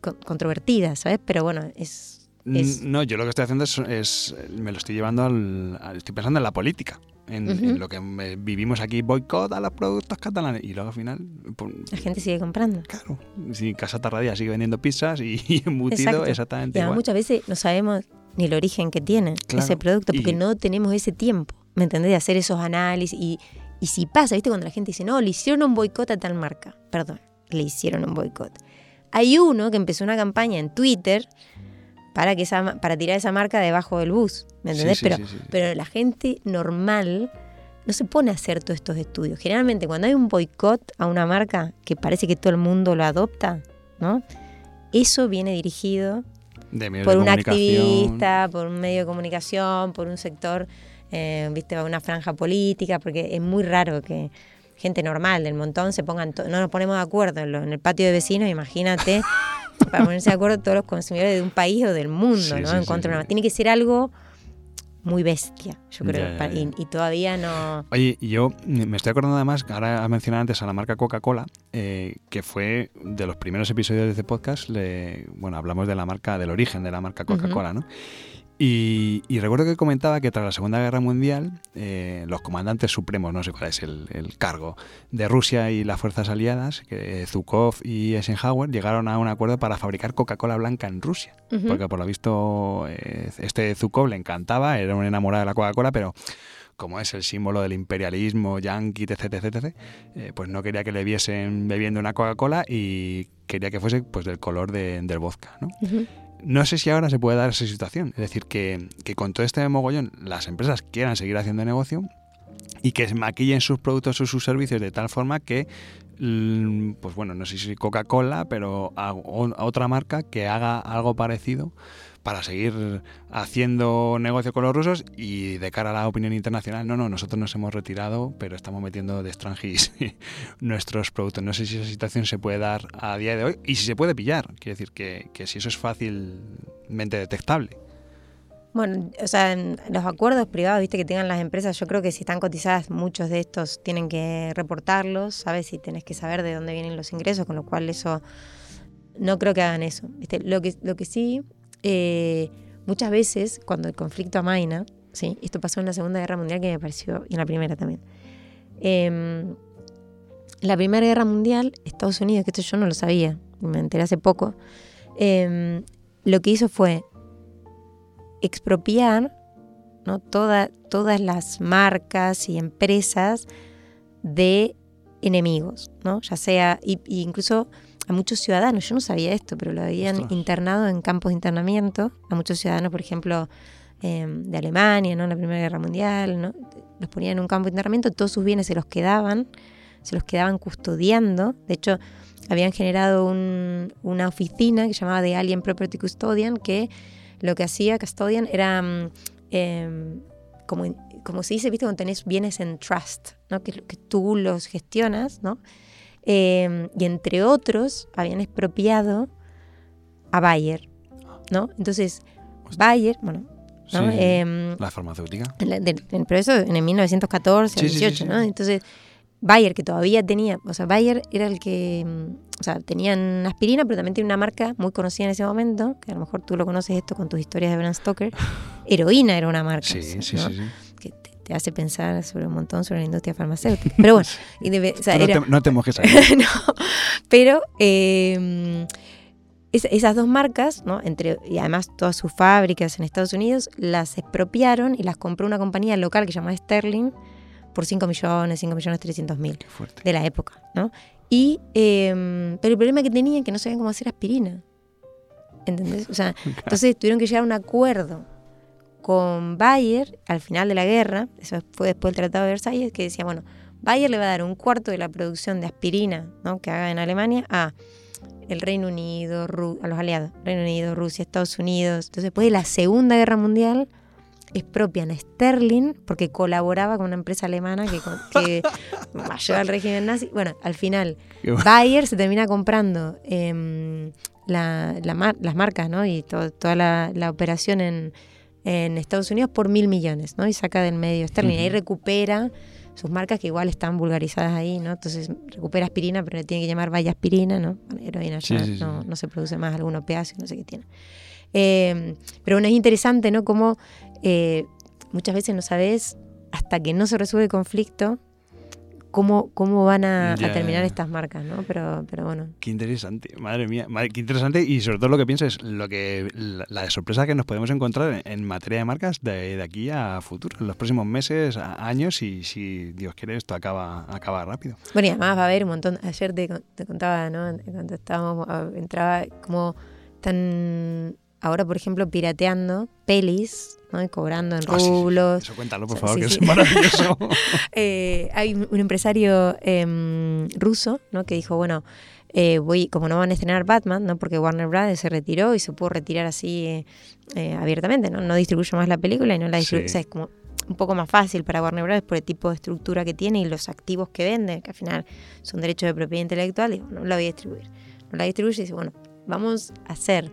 Speaker 3: controvertida, ¿sabes? Pero bueno, es... es-
Speaker 2: No, yo lo que estoy haciendo es, es- me lo estoy llevando al, al- estoy pensando en la política, en,
Speaker 3: Ujú.
Speaker 2: en lo que vivimos aquí, boicot a los productos catalanes y luego al final, pues,
Speaker 3: la gente sigue comprando.
Speaker 2: claro, si Casa Tarradía sigue vendiendo pizzas y, y embutido
Speaker 3: Exacto. Y
Speaker 2: exactamente
Speaker 3: además
Speaker 2: igual.
Speaker 3: muchas veces no sabemos ni el origen que tiene
Speaker 2: Claro,
Speaker 3: ese producto porque
Speaker 2: y-
Speaker 3: no tenemos ese tiempo, ¿me entendés? De hacer esos análisis y, y si pasa, ¿viste? Cuando la gente dice, no, le hicieron un boicot a tal marca. Perdón, le hicieron un boicot. Hay uno que empezó una campaña en Twitter para, que esa, para tirar esa marca debajo del bus, ¿me entendés?
Speaker 2: sí,
Speaker 3: pero,
Speaker 2: sí, sí, sí.
Speaker 3: pero la gente normal no se pone a hacer todos estos estudios. Generalmente cuando hay un boicot a una marca que parece que todo el mundo lo adopta, ¿no? Eso viene dirigido
Speaker 2: De
Speaker 3: por
Speaker 2: de
Speaker 3: un activista, por un medio de comunicación, por un sector, eh, viste, una franja política, porque es muy raro que gente normal del montón se pongan, no nos ponemos de acuerdo en, lo- en el patio de vecinos, imagínate, para ponerse de acuerdo todos los consumidores de un país o del mundo,
Speaker 2: Sí,
Speaker 3: ¿no?
Speaker 2: sí,
Speaker 3: en
Speaker 2: sí,
Speaker 3: contra de una-
Speaker 2: sí.
Speaker 3: Tiene que ser algo muy bestia, yo creo. Y, y todavía no...
Speaker 2: Oye, yo me estoy acordando además, ahora has mencionado antes a la marca Coca-Cola, eh, que fue de los primeros episodios de este podcast, le- bueno, hablamos de la marca, del origen de la marca Coca-Cola, ¿no? Y, y recuerdo que comentaba que tras la Segunda Guerra Mundial, eh, los comandantes supremos, no sé cuál es el, el cargo, de Rusia y las fuerzas aliadas, que Zhukov y Eisenhower, llegaron a un acuerdo para fabricar Coca-Cola blanca en Rusia. Porque por lo visto eh, este Zhukov le encantaba, era un enamorado de la Coca-Cola, pero como es el símbolo del imperialismo yanqui, etc., etc., etc., eh, pues no quería que le viesen bebiendo una Coca-Cola y quería que fuese pues del color de- del vodka, ¿no? No sé si ahora se puede dar esa situación. Es decir, que, con todo este mogollón las empresas quieran seguir haciendo negocio y que maquillen sus productos o sus servicios de tal forma que, mm, pues bueno, no sé si Coca-Cola, pero a otra marca que haga algo parecido para seguir haciendo negocio con los rusos y de cara a la opinión internacional, no, no, nosotros nos hemos retirado, pero estamos metiendo de extranjis nuestros productos. No sé si esa situación se puede dar a día de hoy y si se puede pillar. Quiero decir que, si eso es fácilmente detectable.
Speaker 3: Bueno, o sea, en los acuerdos privados, viste, que tengan las empresas, yo creo que si están cotizadas, muchos de estos tienen que reportarlos, ¿sabes? Y tenés que saber de dónde vienen los ingresos, con lo cual eso, no creo que hagan eso, lo que sí, eh, muchas veces, cuando el conflicto amaina, ¿sí? Esto pasó en la Segunda Guerra Mundial, que me pareció, y en la Primera también. Em, la Primera Guerra Mundial, Estados Unidos, que esto yo no lo sabía, me enteré hace poco, em, lo que hizo fue expropiar ¿no? Toda- todas las marcas y empresas de enemigos, ¿no? Ya sea, y, incluso a muchos ciudadanos, yo no sabía esto, pero lo habían internado en campos de internamiento, a muchos ciudadanos, por ejemplo, em, de Alemania, ¿no? En la Primera Guerra Mundial, ¿no? Los ponían en un campo de internamiento, todos sus bienes se los quedaban, se los quedaban custodiando. De hecho, habían generado una oficina que se llamaba The Alien Property Custodian, que lo que hacía Custodian era mm, em, como, como se dice, viste, cuando tenés bienes en trust, ¿no? que, que tú los gestionas, ¿no? Em, y entre otros habían expropiado a Bayer, ¿no? Entonces, Bayer, bueno, ¿no?
Speaker 2: Em, la farmacéutica.
Speaker 3: pero eso en el 1914, 18, ¿no? Entonces, Bayer, que todavía tenía, o sea, Bayer era el que, mm, o sea, tenían aspirina, pero también tiene una marca muy conocida en ese momento, que a lo mejor tú lo conoces esto con tus historias de Bram Stoker. Heroína era una marca.
Speaker 2: Sí, sí, sí,
Speaker 3: te, hace pensar sobre un montón sobre la industria farmacéutica. Pero bueno,
Speaker 2: no, te, mojes ahí.
Speaker 3: no, pero em, esas dos marcas, ¿no? Entre, y además todas sus fábricas en Estados Unidos, las expropiaron y las compró una compañía local que se llama Sterling por 5 millones, 5 millones 300 mil de la época, ¿no? Y, em, pero el problema que tenían es que no sabían cómo hacer aspirina. ¿Entendés? O sea, entonces tuvieron que llegar a un acuerdo con Bayer al final de la guerra, eso fue después del Tratado de Versalles, que decía, bueno, Bayer le va a dar un cuarto de la producción de aspirina ¿no? que haga en Alemania a el Reino Unido, a los aliados, Reino Unido, Rusia, Estados Unidos. Entonces, después de la Segunda Guerra Mundial, expropian a Sterling porque colaboraba con una empresa alemana que, que al régimen nazi. Bueno, al final, Bayer se termina comprando em, las marcas ¿no? y toda la, operación en, Estados Unidos por mil millones ¿no? y saca del medio Sterling. Ahí recupera sus marcas que igual están vulgarizadas ahí, ¿no? Entonces recupera aspirina, pero le tiene que llamar vaya aspirina, ¿no? Heroína ya no, no, se produce más algún opiáceo, no sé qué tiene. Em, pero bueno, es interesante, ¿no? Cómo eh, muchas veces no sabes, hasta que no se resuelve el conflicto, cómo, cómo van a, terminar estas marcas, ¿no? Pero, pero bueno.
Speaker 2: Qué interesante, madre mía, qué interesante y sobre todo lo que pienso es lo que la, sorpresa que nos podemos encontrar en, materia de marcas de, aquí a futuro, en los próximos meses, años y si Dios quiere esto acaba, acaba rápido.
Speaker 3: Bueno, y además va a haber un montón, ayer te, te contaba, ¿no? Cuando estábamos, entraba como tan ahora, por ejemplo, pirateando pelis, ¿no? Y cobrando en ah, rublos.
Speaker 2: eso cuéntalo, por favor, que es maravilloso.
Speaker 3: Eh, hay un empresario em, ruso, ¿no? Que dijo, bueno, eh, voy, como no van a estrenar Batman, ¿no? Porque Warner Bros. se retiró y se pudo retirar así eh, abiertamente, ¿no? No distribuye más la película y no la distribuye. O sea, es como un poco más fácil para Warner Bros. por el tipo de estructura que tiene y los activos que vende, que al final son derechos de propiedad intelectual, y bueno, no la voy a distribuir. No la distribuye y dice, bueno, vamos a hacer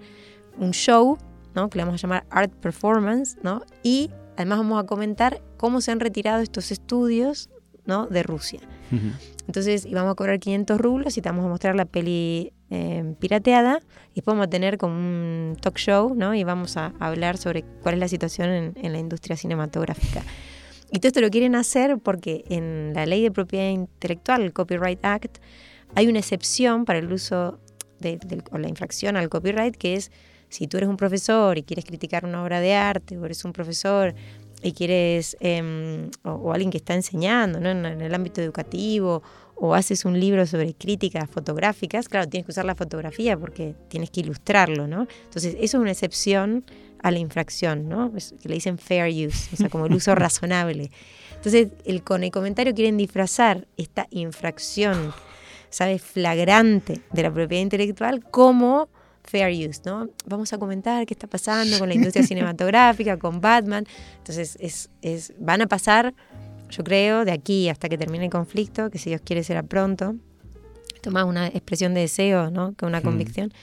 Speaker 3: un show, ¿no? que le vamos a llamar Art Performance, ¿no? y además vamos a comentar cómo se han retirado estos estudios ¿no? de Rusia. Entonces íbamos a cobrar 500 rublos y te vamos a mostrar la peli eh, pirateada y después vamos a tener como un talk show ¿no? y vamos a hablar sobre cuál es la situación en, la industria cinematográfica. Y todo esto lo quieren hacer porque en la ley de propiedad intelectual, el Copyright Act, hay una excepción para el uso de, o la infracción al copyright que es si tú eres un profesor y quieres criticar una obra de arte, o eres un profesor y quieres, em, o, alguien que está enseñando ¿no? en, el ámbito educativo, o haces un libro sobre críticas fotográficas, claro, tienes que usar la fotografía porque tienes que ilustrarlo, ¿no? Entonces, eso es una excepción a la infracción, ¿no? que le dicen fair use, o sea, como el uso razonable. Entonces, el, con el comentario quieren disfrazar esta infracción, ¿sabes?, flagrante de la propiedad intelectual como fair use, ¿no? Vamos a comentar qué está pasando con la industria cinematográfica, con Batman. Entonces, es, es, van a pasar, yo creo, de aquí hasta que termine el conflicto, que si Dios quiere será pronto. Más una expresión de deseo, ¿no? Que una hmm. convicción.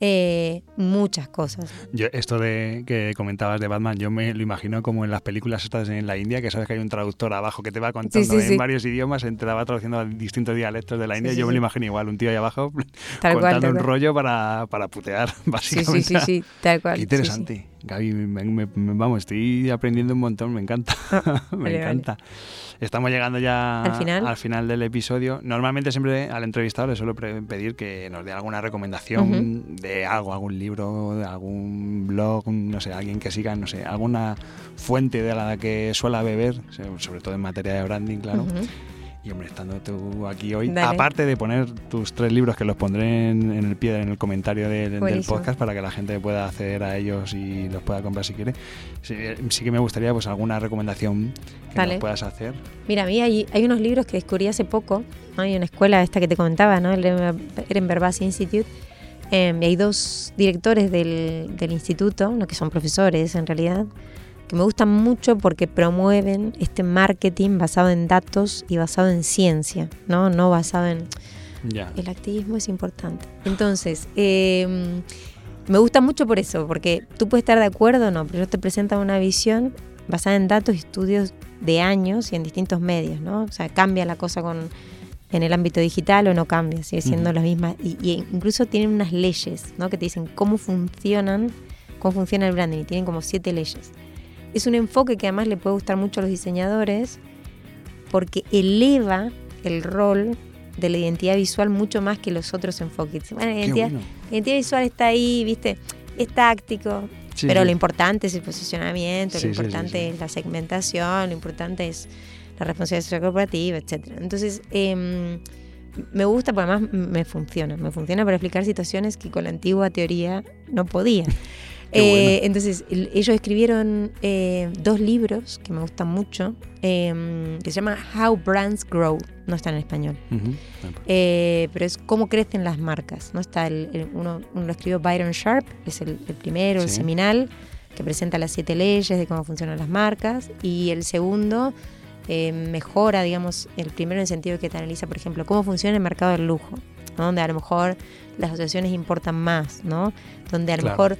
Speaker 3: Eh, muchas cosas.
Speaker 2: Yo, esto de que comentabas de Batman, yo me lo imagino como en las películas estas en la India, que sabes que hay un traductor abajo que te va contando en varios idiomas, te va traduciendo a distintos dialectos de la India. yo me lo imagino igual, un tío ahí abajo contando un rollo para, para putear, básicamente.
Speaker 3: Sí, sí, sí, tal cual.
Speaker 2: Qué interesante. Gaby, vamos, estoy aprendiendo un montón, me encanta. Me encanta. Estamos llegando ya
Speaker 3: al
Speaker 2: final. del episodio. Normalmente siempre al entrevistado le suelo pedir que nos dé alguna recomendación de algo, algún libro, algún blog, no sé, alguien que siga, no sé, alguna fuente de la que suela beber, sobre todo en materia de branding, claro. Y hombre, estando tú aquí hoy, aparte de poner tus tres libros que los pondré en, el pie, en el comentario del podcast para que la gente pueda acceder a ellos y los pueda comprar si quiere, sí, que me gustaría pues alguna recomendación que nos puedas hacer.
Speaker 3: Mira, a mí hay, hay, unos libros que descubrí hace poco, hay una escuela esta que te comentaba, ¿no? el Ehrenberg Bass Institute, em, y hay dos directores del, del instituto, ¿no? que son profesores en realidad, que me gustan mucho porque promueven este marketing basado en datos y basado en ciencia, no, no basado en... El activismo es importante. Entonces, em, me gusta mucho por eso, porque tú puedes estar de acuerdo o no, pero ellos te presentan una visión basada en datos y estudios de años y en distintos medios, ¿no? O sea, cambia la cosa con en el ámbito digital o no cambia, sigue siendo la misma. Y, y, incluso tienen unas leyes, ¿no? Que te dicen cómo funcionan, cómo funciona el branding, y tienen como siete leyes. Es un enfoque que además le puede gustar mucho a los diseñadores porque eleva el rol de la identidad visual mucho más que los otros enfoques. Bueno, la identidad, visual está ahí, ¿viste? Es táctico, pero lo importante es el posicionamiento, lo importante es la segmentación, lo importante es la responsabilidad social corporativa, etc. Entonces, em, me gusta porque además me funciona. Me funciona para explicar situaciones que con la antigua teoría no podía. Eh, entonces, ellos escribieron eh, dos libros que me gustan mucho, em, que se llama How Brands Grow, no está en español, eh, pero es cómo crecen las marcas. ¿no? Está el, uno, lo escribió Byron Sharp, es el, primero, el seminal, que presenta las siete leyes de cómo funcionan las marcas, y el segundo mejora, digamos, el primero en el sentido de que te analiza, por ejemplo, cómo funciona el mercado del lujo, donde a lo mejor las asociaciones importan más, ¿no? donde a lo mejor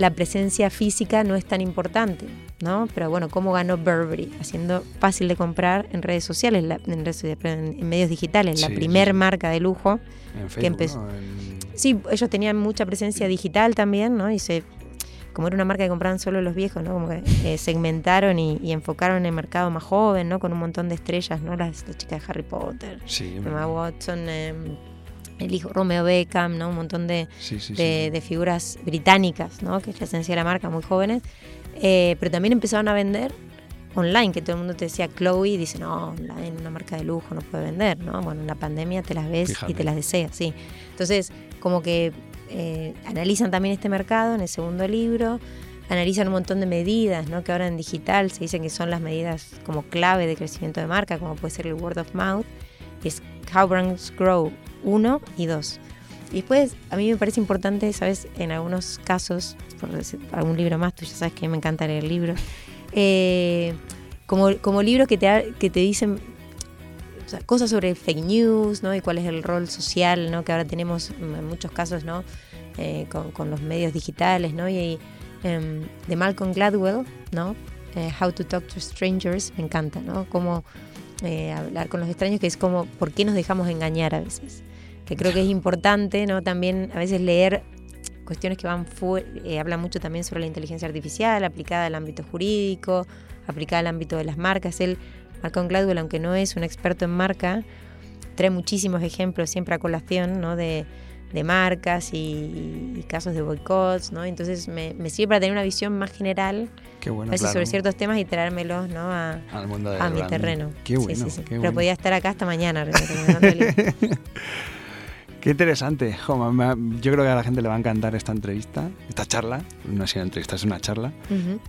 Speaker 3: la presencia física no es tan importante, ¿no? Pero bueno, ¿cómo ganó Burberry? Haciendo fácil de comprar en redes sociales, en, medios digitales, la primer marca de lujo que empezó. Sí, ellos tenían mucha presencia digital también, ¿no? Y se, como era una marca que compraban solo los viejos, ¿no? Como que eh, segmentaron y, enfocaron en el mercado más joven, ¿no? Con un montón de estrellas, ¿no? Las, chicas de Harry Potter, Emma Watson, eh, el hijo Romeo Beckham, ¿no? Un montón de, de, figuras británicas, ¿no? Que es la esencia de la marca, muy jóvenes. Eh, pero también empezaron a vender online, que todo el mundo te decía Chloe, y dice, no, online, una marca de lujo no puede vender, ¿no? Bueno, en la pandemia te las ves y te las deseas, sí. Entonces, como que eh, analizan también este mercado en el segundo libro, analizan un montón de medidas, ¿no? Que ahora en digital se dicen que son las medidas como clave de crecimiento de marca, como puede ser el word of mouth, es How Brands Grow 1 y 2. Y después, a mí me parece importante, ¿sabes? En algunos casos, por decir, algún libro más, tú ya sabes que me encanta leer libros, eh, como, como libros que te, que te dicen cosas sobre fake news, ¿no? Y cuál es el rol social, ¿no? Que ahora tenemos en muchos casos, ¿no? Eh, con, los medios digitales, ¿no? Y em, de Malcolm Gladwell, ¿no? Eh, How to Talk to Strangers, me encanta, ¿no? Como hablar con los extraños, que es como, ¿por qué nos dejamos engañar a veces? Que creo que es importante, ¿no? También a veces leer cuestiones que van fuera, eh, habla mucho también sobre la inteligencia artificial aplicada al ámbito jurídico, aplicada al ámbito de las marcas. Él, Malcolm Gladwell, aunque no es un experto en marca, trae muchísimos ejemplos siempre a colación, ¿no? De, marcas y, casos de boicots, ¿no? Entonces me, sirve para tener una visión más general sobre ciertos temas y traérmelos ¿no? a, mi terreno.
Speaker 2: Qué bueno,
Speaker 3: Pero podía estar acá hasta mañana.
Speaker 2: Qué interesante. yo creo que a la gente le va a encantar esta entrevista, esta charla. No es una entrevista, es una charla.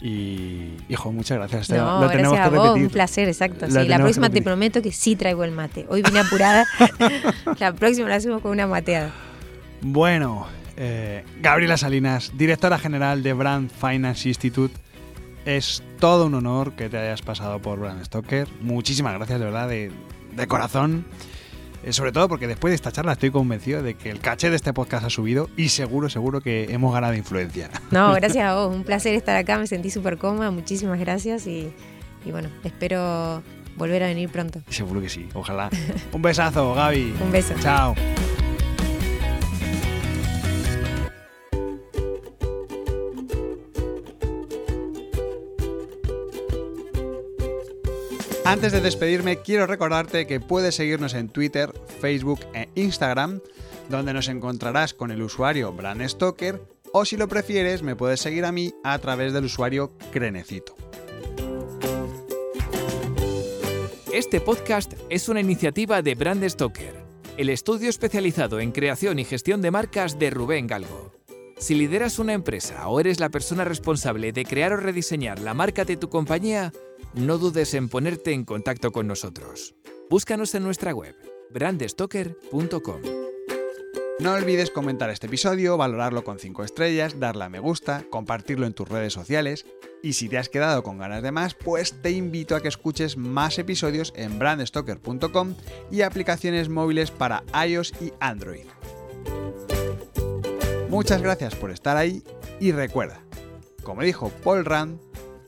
Speaker 2: Y, hijo, muchas gracias.
Speaker 3: No, gracias a vos, un placer, exacto. la próxima te prometo que sí traigo el mate. Hoy vine apurada. la próxima la hacemos con una mateada.
Speaker 2: Bueno, eh, Gabriela Salinas, directora general de Brand Finance Institute. Es todo un honor que te hayas pasado por Brand Stoker. Muchísimas gracias, de verdad, de, de corazón. Eh, sobre todo porque después de esta charla estoy convencido de que el caché de este podcast ha subido y seguro, seguro que hemos ganado influencia.
Speaker 3: No, gracias a vos. Un placer estar acá. Me sentí súper cómoda. Muchísimas gracias y, y bueno, espero volver a venir pronto.
Speaker 2: Seguro que sí. Ojalá. Un besazo, Gaby.
Speaker 3: Un beso.
Speaker 2: Chao. Antes de despedirme, quiero recordarte que puedes seguirnos en Twitter, Facebook e Instagram, donde nos encontrarás con el usuario Bran Stoker, o si lo prefieres, me puedes seguir a mí a través del usuario Crenecito.
Speaker 1: Este podcast es una iniciativa de Brand Stoker, el estudio especializado en creación y gestión de marcas de Rubén Galgo. Si lideras una empresa o eres la persona responsable de crear o rediseñar la marca de tu compañía, no dudes en ponerte en contacto con nosotros. Búscanos en nuestra web, brandstoker.com.
Speaker 2: No olvides comentar este episodio, valorarlo con 5 estrellas, darle a me gusta, compartirlo en tus redes sociales y si te has quedado con ganas de más, pues te invito a que escuches más episodios en brandstoker.com y aplicaciones móviles para iOS y Android. Muchas gracias por estar ahí y recuerda, como dijo Paul Rand,